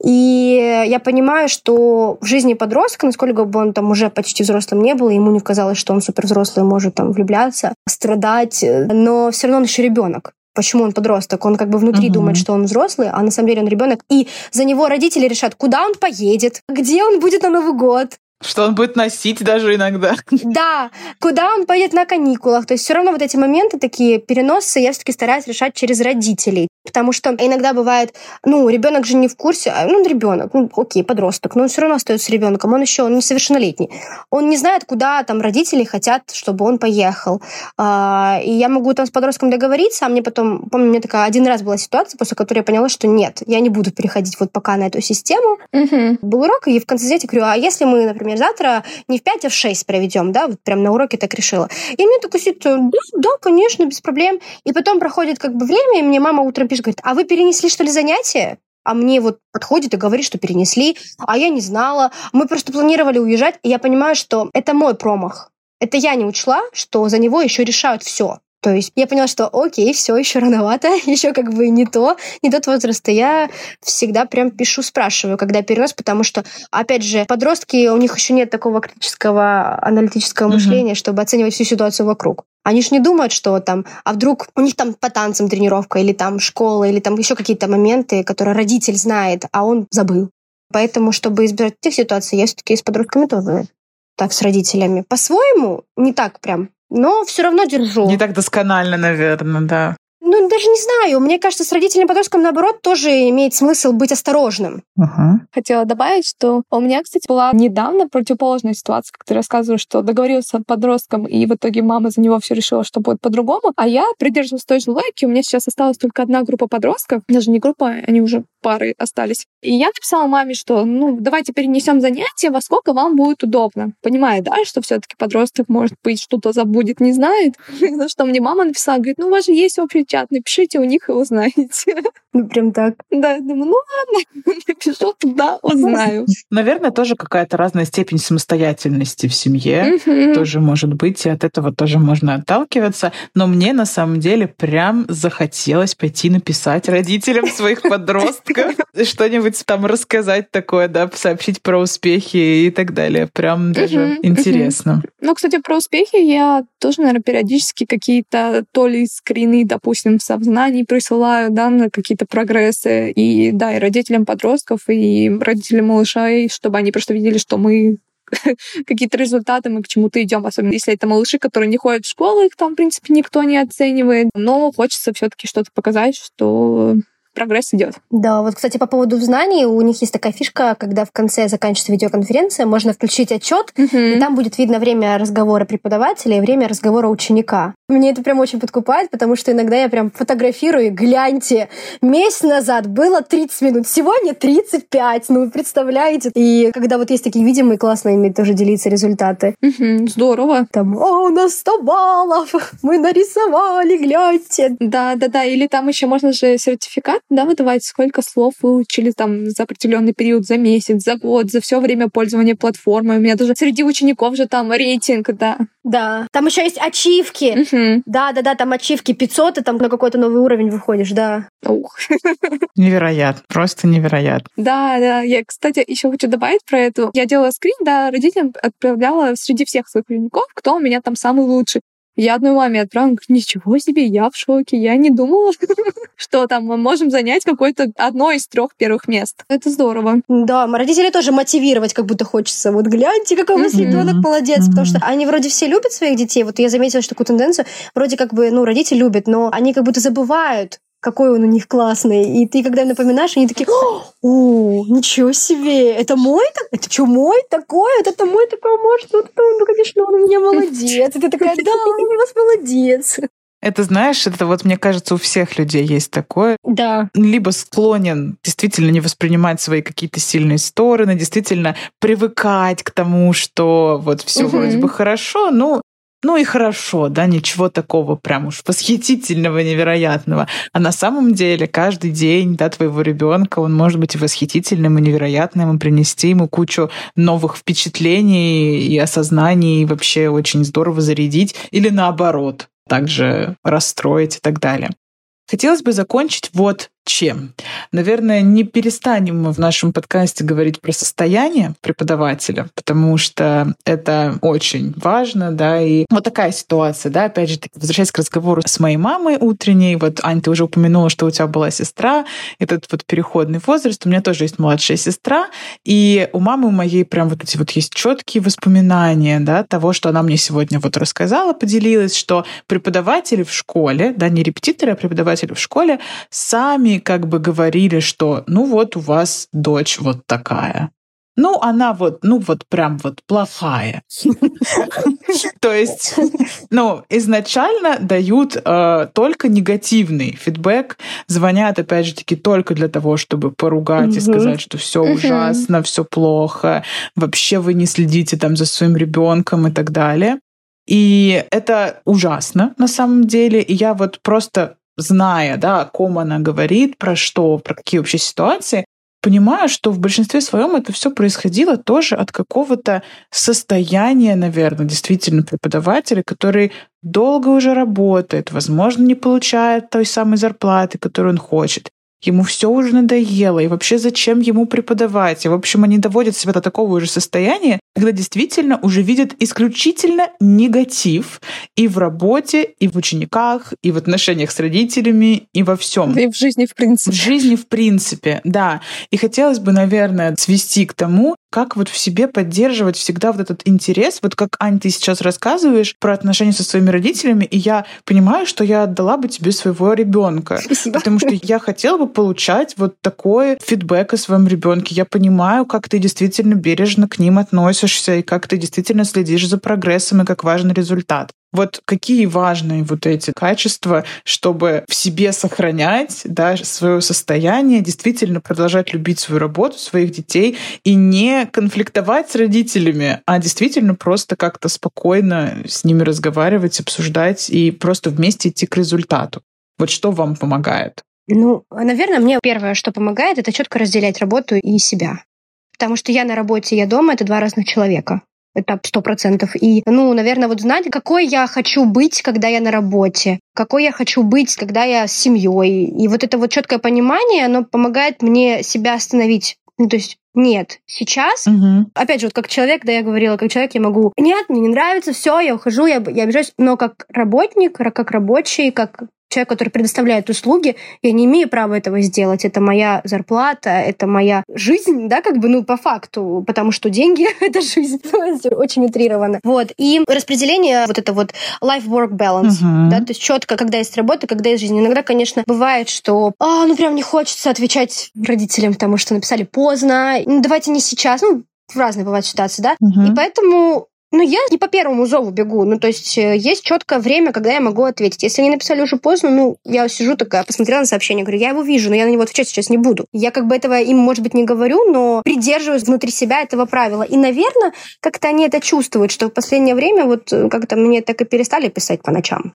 и я понимаю, что в жизни подростка, насколько бы он там уже почти взрослым не был, ему не казалось, что он супер взрослый может там влюбляться, страдать, но все равно он еще ребенок. Почему он подросток? Он как бы внутри uh-huh. думает, что он взрослый, а на самом деле он ребенок. И за него родители решат, куда он поедет, где он будет на Новый год, Что он будет носить даже иногда. [LAUGHS] Да, куда он поедет на каникулах. То есть все равно вот эти моменты, такие переносы, я все-таки стараюсь решать через родителей. Потому что иногда бывает, ну, ребенок же не в курсе, а, ну, ребенок, ну, окей, подросток, но он все равно остается ребенком, он еще он несовершеннолетний. Он не знает, куда там родители хотят, чтобы он поехал. А, и я могу там с подростком договориться, а мне потом, помню, у меня такая один раз была ситуация, после которой я поняла, что нет, я не буду переходить вот пока на эту систему. Угу. Был урок, и в конце занятия говорю, а если мы, например, завтра не в 5, а в 6 проведем, да, вот прям на уроке так решила. И мне такой сидит, да, да, конечно, без проблем. И потом проходит как бы время, и мне мама утром пишет, говорит, а вы перенесли, что ли, занятие? А мне вот подходит и говорит, что перенесли, а я не знала. Мы просто планировали уезжать, и я понимаю, что это мой промах. Это я не учла, что за него еще решают все. То есть я поняла, что окей, все еще рановато, [LAUGHS] еще как бы не то, не тот возраст. И я всегда прям пишу, спрашиваю, когда перенос, потому что, опять же, подростки, у них еще нет такого критического аналитического мышления, чтобы оценивать всю ситуацию вокруг. Они же не думают, что там, а вдруг у них там по танцам тренировка, или там школа, или там еще какие-то моменты, которые родитель знает, а он забыл. Поэтому, чтобы избежать этих ситуаций, я все-таки с подростками тоже так с родителями. По-своему, не так прям но все равно держу. Не так досконально, наверное, да. Ну, даже не знаю. Мне кажется, с родителями подростком, наоборот, тоже имеет смысл быть осторожным. Uh-huh. Хотела добавить, что у меня, кстати, была недавно противоположная ситуация, как ты рассказываешь, что договорился с подростком, и в итоге мама за него все решила, что будет по-другому. А я придерживалась той же логики. У меня сейчас осталась только одна группа подростков. Даже не группа, они уже пары остались. И я написала маме, что ну давайте перенесем занятия, во сколько вам будет удобно. Понимая, да, что все-таки подросток, может быть, что-то забудет, не знает. [LAUGHS] На что мне мама написала, говорит, ну у вас же есть общий чат, напишите у них и узнаете. Ну, прям так. Да, я думаю, ну ладно, [LAUGHS] напишу туда, узнаю. Наверное, тоже какая-то разная степень самостоятельности в семье тоже может быть, и от этого тоже можно отталкиваться. Но мне на самом деле прям захотелось пойти написать родителям своих [LAUGHS] подростков, что-нибудь там рассказать такое, да, сообщить про успехи и так далее. Прям даже интересно. Ну, кстати, про успехи я тоже, наверное, периодически какие-то то ли скрины, допустим, в сознании присылаю, да, на какие-то прогрессы. И да, и родителям подростков, и родителям малышей, чтобы они просто видели, что мы [LAUGHS] какие-то результаты, мы к чему-то идем, особенно если это малыши, которые не ходят в школу, их там, в принципе, никто не оценивает. Но хочется все-таки что-то показать, что прогресс идет. Да, вот, кстати, по поводу знаний, у них есть такая фишка, когда в конце заканчивается видеоконференция, можно включить отчет, угу. и там будет видно время разговора преподавателя и время разговора ученика. Мне это прям очень подкупает, потому что иногда я прям фотографирую, гляньте, месяц назад было 30 минут, сегодня 35, ну вы представляете? И когда вот есть такие видимые, классно иметь тоже делиться результаты. Угу, здорово. Там, о, у нас 100 баллов, мы нарисовали, гляньте. Да, да, да, или там еще можно же сертификат да, выдавать, сколько слов выучили там за определенный период, за месяц, за год, за все время пользования платформой. У меня даже среди учеников же там рейтинг, да. Да. Там еще есть ачивки. Угу. Да, да, да, там ачивки 500, и там на какой-то новый уровень выходишь, да. Ух. [LAUGHS] Невероятно, просто невероятно. Да, да. Я, кстати, еще хочу добавить про это. Я делала скрин, да, родителям отправляла среди всех своих учеников, кто у меня там самый лучший. Я одной маме отправила, говорю, ничего себе, я в шоке, я не думала, [LAUGHS] что там мы можем занять какое-то одно из трех первых мест. Это здорово. Да, родители тоже мотивировать как будто хочется. Вот гляньте, какой у вас ребенок молодец, потому что они вроде все любят своих детей. Вот я заметила что такую тенденцию. Вроде как бы, ну, родители любят, но они как будто забывают какой он у них классный. И ты, когда им напоминаешь, они такие, о, ничего себе, это мой? Это что, мой такой? Это, это мой такой может? Вот это, ну, конечно, он у меня молодец. И ты такая, да, он у вас молодец. Это, знаешь, это вот, мне кажется, у всех людей есть такое. Да. Либо склонен действительно не воспринимать свои какие-то сильные стороны, действительно привыкать к тому, что вот все угу. вроде бы хорошо, ну, ну и хорошо, да, ничего такого прям уж восхитительного, невероятного. А на самом деле каждый день да, твоего ребенка он может быть и восхитительным, и невероятным, и принести ему кучу новых впечатлений и осознаний, и вообще очень здорово зарядить, или наоборот, также расстроить и так далее. Хотелось бы закончить вот чем? Наверное, не перестанем мы в нашем подкасте говорить про состояние преподавателя, потому что это очень важно, да, и вот такая ситуация, да, опять же, возвращаясь к разговору с моей мамой утренней, вот, Ань, ты уже упомянула, что у тебя была сестра, этот вот переходный возраст, у меня тоже есть младшая сестра, и у мамы у моей прям вот эти вот есть четкие воспоминания, да, того, что она мне сегодня вот рассказала, поделилась, что преподаватели в школе, да, не репетиторы, а преподаватели в школе сами как бы говорили, что ну вот у вас дочь вот такая. Ну, она вот, ну вот прям вот плохая. [LAUGHS] То есть, ну, изначально дают э, только негативный фидбэк, звонят, опять же таки, только для того, чтобы поругать и сказать, что все ужасно, все плохо, вообще вы не следите там за своим ребенком и так далее. И это ужасно на самом деле. И я вот просто зная, да, о ком она говорит, про что, про какие вообще ситуации, понимаю, что в большинстве своем это все происходило тоже от какого-то состояния, наверное, действительно преподавателя, который долго уже работает, возможно, не получает той самой зарплаты, которую он хочет. Ему все уже надоело, и вообще зачем ему преподавать? И, в общем, они доводят себя до такого уже состояния, когда действительно уже видят исключительно негатив и в работе, и в учениках, и в отношениях с родителями, и во всем. Да и в жизни в принципе. В жизни в принципе, да. И хотелось бы, наверное, свести к тому, как вот в себе поддерживать всегда вот этот интерес, вот как, Ань, ты сейчас рассказываешь про отношения со своими родителями, и я понимаю, что я отдала бы тебе своего ребенка. [LAUGHS] Потому что я хотела бы получать вот такой фидбэк о своем ребенке. Я понимаю, как ты действительно бережно к ним относишься, и как ты действительно следишь за прогрессом, и как важен результат. Вот какие важные вот эти качества, чтобы в себе сохранять да, свое состояние, действительно продолжать любить свою работу, своих детей и не конфликтовать с родителями, а действительно просто как-то спокойно с ними разговаривать, обсуждать и просто вместе идти к результату. Вот что вам помогает? Ну, наверное, мне первое, что помогает, это четко разделять работу и себя. Потому что я на работе, я дома — это два разных человека. Это сто процентов. И, ну, наверное, вот знать, какой я хочу быть, когда я на работе, какой я хочу быть, когда я с семьей. И вот это вот четкое понимание, оно помогает мне себя остановить. Ну, то есть нет, сейчас, угу. опять же, вот как человек, да, я говорила, как человек я могу, нет, мне не нравится, все, я ухожу, я, я обижаюсь, но как работник, как рабочий, как человек, который предоставляет услуги, я не имею права этого сделать. Это моя зарплата, это моя жизнь, да, как бы, ну, по факту, потому что деньги — [LAUGHS] это жизнь. [LAUGHS] Очень утрированно. Вот. И распределение вот это вот life-work balance, uh-huh. да, то есть четко, когда есть работа, когда есть жизнь. Иногда, конечно, бывает, что, а, ну, прям не хочется отвечать родителям, потому что написали поздно, ну, давайте не сейчас, ну, разные бывают ситуации, да, uh-huh. и поэтому ну, я не по первому зову бегу. Ну, то есть э, есть четкое время, когда я могу ответить. Если они написали уже поздно, ну, я сижу такая, посмотрела на сообщение, говорю, я его вижу, но я на него отвечать сейчас не буду. Я как бы этого им, может быть, не говорю, но придерживаюсь внутри себя этого правила. И, наверное, как-то они это чувствуют, что в последнее время вот э, как-то мне так и перестали писать по ночам.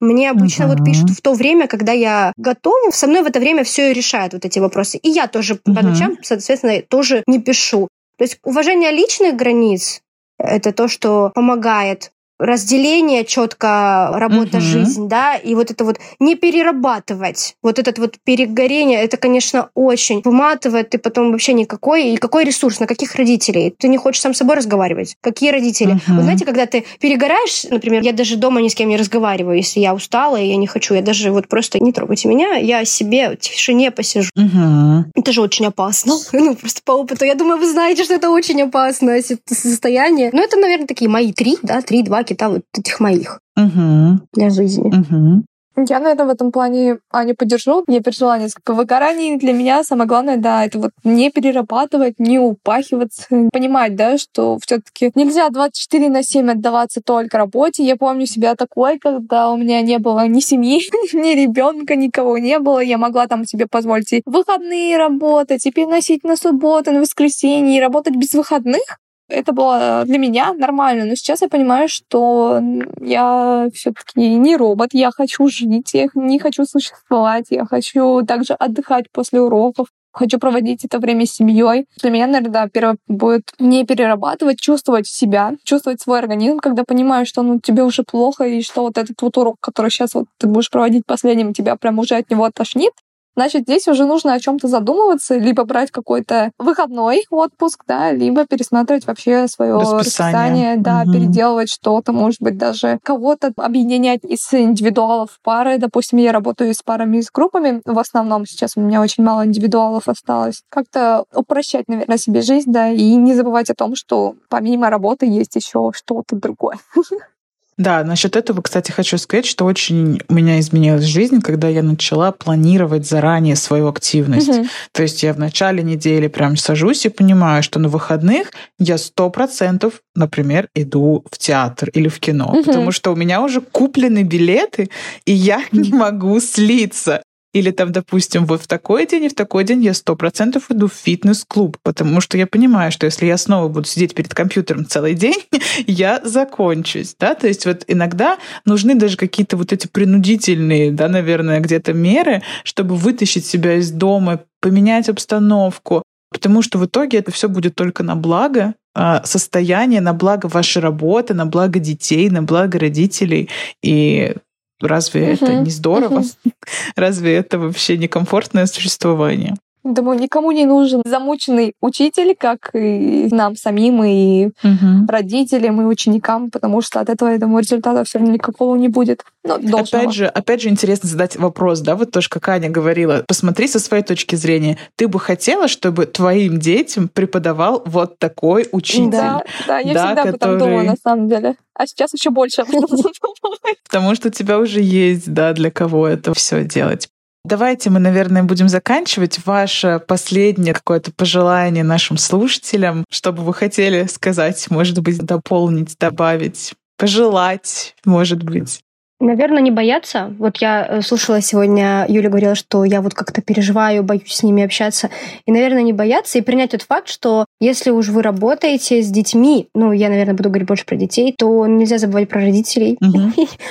Мне обычно uh-huh. вот пишут в то время, когда я готова. Со мной в это время все и решают вот эти вопросы. И я тоже uh-huh. по ночам, соответственно, тоже не пишу. То есть уважение личных границ это то, что помогает разделение четко работа угу. жизнь, да, и вот это вот не перерабатывать, вот этот вот перегорение, это, конечно, очень выматывает, ты потом вообще никакой, и какой ресурс, на каких родителей? Ты не хочешь сам с собой разговаривать? Какие родители? Угу. Вы знаете, когда ты перегораешь, например, я даже дома ни с кем не разговариваю, если я устала и я не хочу, я даже вот просто не трогайте меня, я себе в тишине посижу. Угу. Это же очень опасно. [LAUGHS] Ну, просто по опыту. Я думаю, вы знаете, что это очень опасное состояние. Но это, наверное, такие мои три, да, три-два кита вот этих моих угу. для жизни. Угу. Я, наверное, в этом плане Аню поддержу. Я пережила несколько выгораний. Для меня самое главное, да, это вот не перерабатывать, не упахиваться. Понимать, да, что все таки нельзя 24 на 7 отдаваться только работе. Я помню себя такой, когда у меня не было ни семьи, [LAUGHS] ни ребенка, никого не было. Я могла там себе позволить и выходные работать, и переносить на субботу, на воскресенье, и работать без выходных это было для меня нормально, но сейчас я понимаю, что я все-таки не робот, я хочу жить, я не хочу существовать, я хочу также отдыхать после уроков, хочу проводить это время с семьей. Для меня, наверное, да, первое будет не перерабатывать, чувствовать себя, чувствовать свой организм, когда понимаешь, что ну, тебе уже плохо, и что вот этот вот урок, который сейчас вот ты будешь проводить последним, тебя прям уже от него тошнит, значит, здесь уже нужно о чем-то задумываться, либо брать какой-то выходной отпуск, да, либо пересматривать вообще свое расписание, расписание да, угу. переделывать что-то, может быть, даже кого-то объединять из индивидуалов в пары. Допустим, я работаю с парами, и с группами в основном. Сейчас у меня очень мало индивидуалов осталось. Как-то упрощать, наверное, себе жизнь, да, и не забывать о том, что помимо работы есть еще что-то другое. [LAUGHS] Да, насчет этого, кстати, хочу сказать, что очень у меня изменилась жизнь, когда я начала планировать заранее свою активность. Угу. То есть я в начале недели прям сажусь и понимаю, что на выходных я сто процентов, например, иду в театр или в кино, угу. потому что у меня уже куплены билеты, и я не могу слиться. Или там, допустим, вот в такой день и в такой день я сто процентов иду в фитнес-клуб, потому что я понимаю, что если я снова буду сидеть перед компьютером целый день, [LAUGHS] я закончусь, да, то есть вот иногда нужны даже какие-то вот эти принудительные, да, наверное, где-то меры, чтобы вытащить себя из дома, поменять обстановку, потому что в итоге это все будет только на благо а, состояние, на благо вашей работы, на благо детей, на благо родителей. И Разве угу, это не здорово? Угу. Разве это вообще некомфортное существование? Думаю, никому не нужен замученный учитель, как и нам самим, и угу. родителям, и ученикам, потому что от этого, я думаю, результата все равно никакого не будет. Но опять же, опять же, интересно задать вопрос, да, вот тоже, как Аня говорила, посмотри со своей точки зрения. Ты бы хотела, чтобы твоим детям преподавал вот такой учитель? Да, да, я да, всегда который... об этом думаю, на самом деле. А сейчас еще больше [LAUGHS] Потому что у тебя уже есть, да, для кого это все делать. Давайте мы, наверное, будем заканчивать. Ваше последнее какое-то пожелание нашим слушателям, что бы вы хотели сказать, может быть, дополнить, добавить, пожелать, может быть. Наверное, не бояться. Вот я э, слушала сегодня, Юля говорила, что я вот как-то переживаю, боюсь с ними общаться. И, наверное, не бояться и принять тот факт, что если уж вы работаете с детьми, ну, я, наверное, буду говорить больше про детей, то нельзя забывать про родителей. [LAUGHS]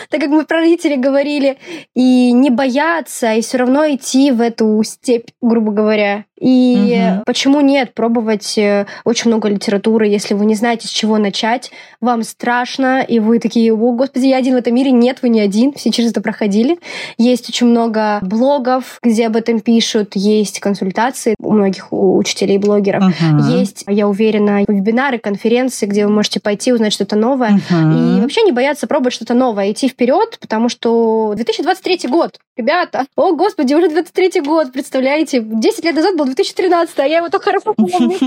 Так как мы про родителей говорили, и не бояться, и все равно идти в эту степь, грубо говоря. И угу. почему нет пробовать э, очень много литературы, если вы не знаете, с чего начать, вам страшно, и вы такие, о, господи, я один в этом мире. Нет, вы не один, все через это проходили. Есть очень много блогов, где об этом пишут, есть консультации у многих учителей и блогеров. Угу. Есть, я уверена, вебинары, конференции, где вы можете пойти, узнать что-то новое. Угу. И вообще не бояться пробовать что-то новое, идти вперед, потому что 2023 год, ребята, о, господи, уже 23 год, представляете? 10 лет назад был 2013, а я его только [LAUGHS] хорошо помню.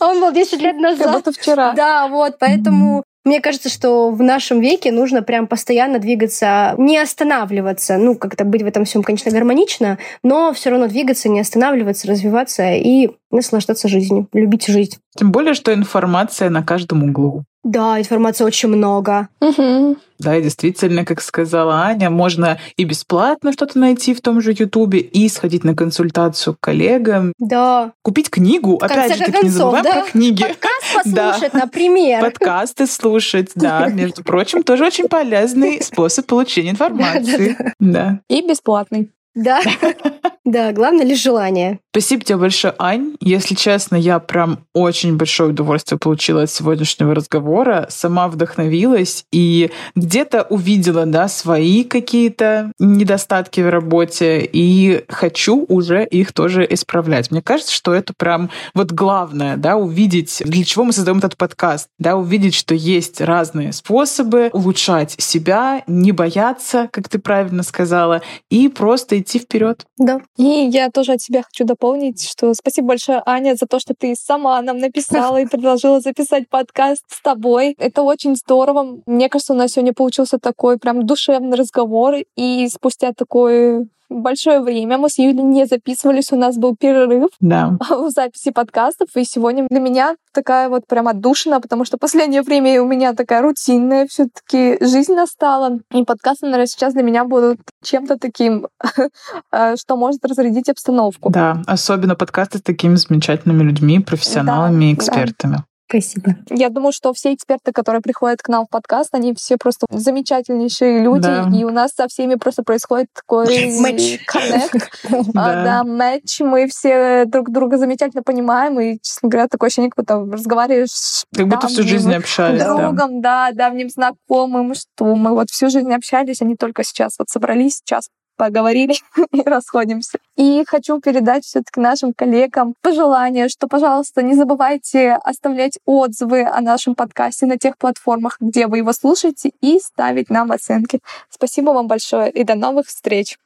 Он был 10 лет назад. Как будто вчера. Да, вот, поэтому мне кажется, что в нашем веке нужно прям постоянно двигаться, не останавливаться. Ну, как-то быть в этом всем, конечно, гармонично, но все равно двигаться, не останавливаться, развиваться и наслаждаться жизнью, любить жизнь. Тем более, что информация на каждом углу. Да, информации очень много. Угу. Да, и действительно, как сказала Аня, можно и бесплатно что-то найти в том же Ютубе, и сходить на консультацию к коллегам. Да. Купить книгу. В Опять же, так не забываем да? про книги. Подкаст [LAUGHS] послушать, да. например. Подкасты слушать, да. [LAUGHS] Между прочим, тоже очень полезный способ получения информации. Да. И бесплатный. Да. [LAUGHS] Да, главное лишь желание. Спасибо тебе большое, Ань. Если честно, я прям очень большое удовольствие получила от сегодняшнего разговора. Сама вдохновилась и где-то увидела, да, свои какие-то недостатки в работе и хочу уже их тоже исправлять. Мне кажется, что это прям вот главное, да, увидеть, для чего мы создаем этот подкаст, да, увидеть, что есть разные способы улучшать себя, не бояться, как ты правильно сказала, и просто идти вперед. Да. И я тоже от себя хочу дополнить, что спасибо большое, Аня, за то, что ты сама нам написала и [LAUGHS] предложила записать подкаст с тобой. Это очень здорово. Мне кажется, у нас сегодня получился такой прям душевный разговор, и спустя такой большое время. Мы с Юлей не записывались, у нас был перерыв да. [LAUGHS] в записи подкастов, и сегодня для меня такая вот прям отдушина, потому что последнее время у меня такая рутинная все таки жизнь настала, и подкасты, наверное, сейчас для меня будут чем-то таким, [LAUGHS] э, что может разрядить обстановку. Да, особенно подкасты с такими замечательными людьми, профессионалами и экспертами. Да. Спасибо. Я думаю, что все эксперты, которые приходят к нам в подкаст, они все просто замечательнейшие люди, да. и у нас со всеми просто происходит такой матч. [LAUGHS] коннект. А, да, матч. Мы все друг друга замечательно понимаем, и, честно говоря, такое ощущение, как будто разговариваешь с Как будто всю жизнь общались. Другом, да, давним знакомым, что мы вот всю жизнь общались, они только сейчас вот собрались, сейчас поговорили [LAUGHS] и расходимся. И хочу передать все-таки нашим коллегам пожелание, что, пожалуйста, не забывайте оставлять отзывы о нашем подкасте на тех платформах, где вы его слушаете, и ставить нам оценки. Спасибо вам большое и до новых встреч!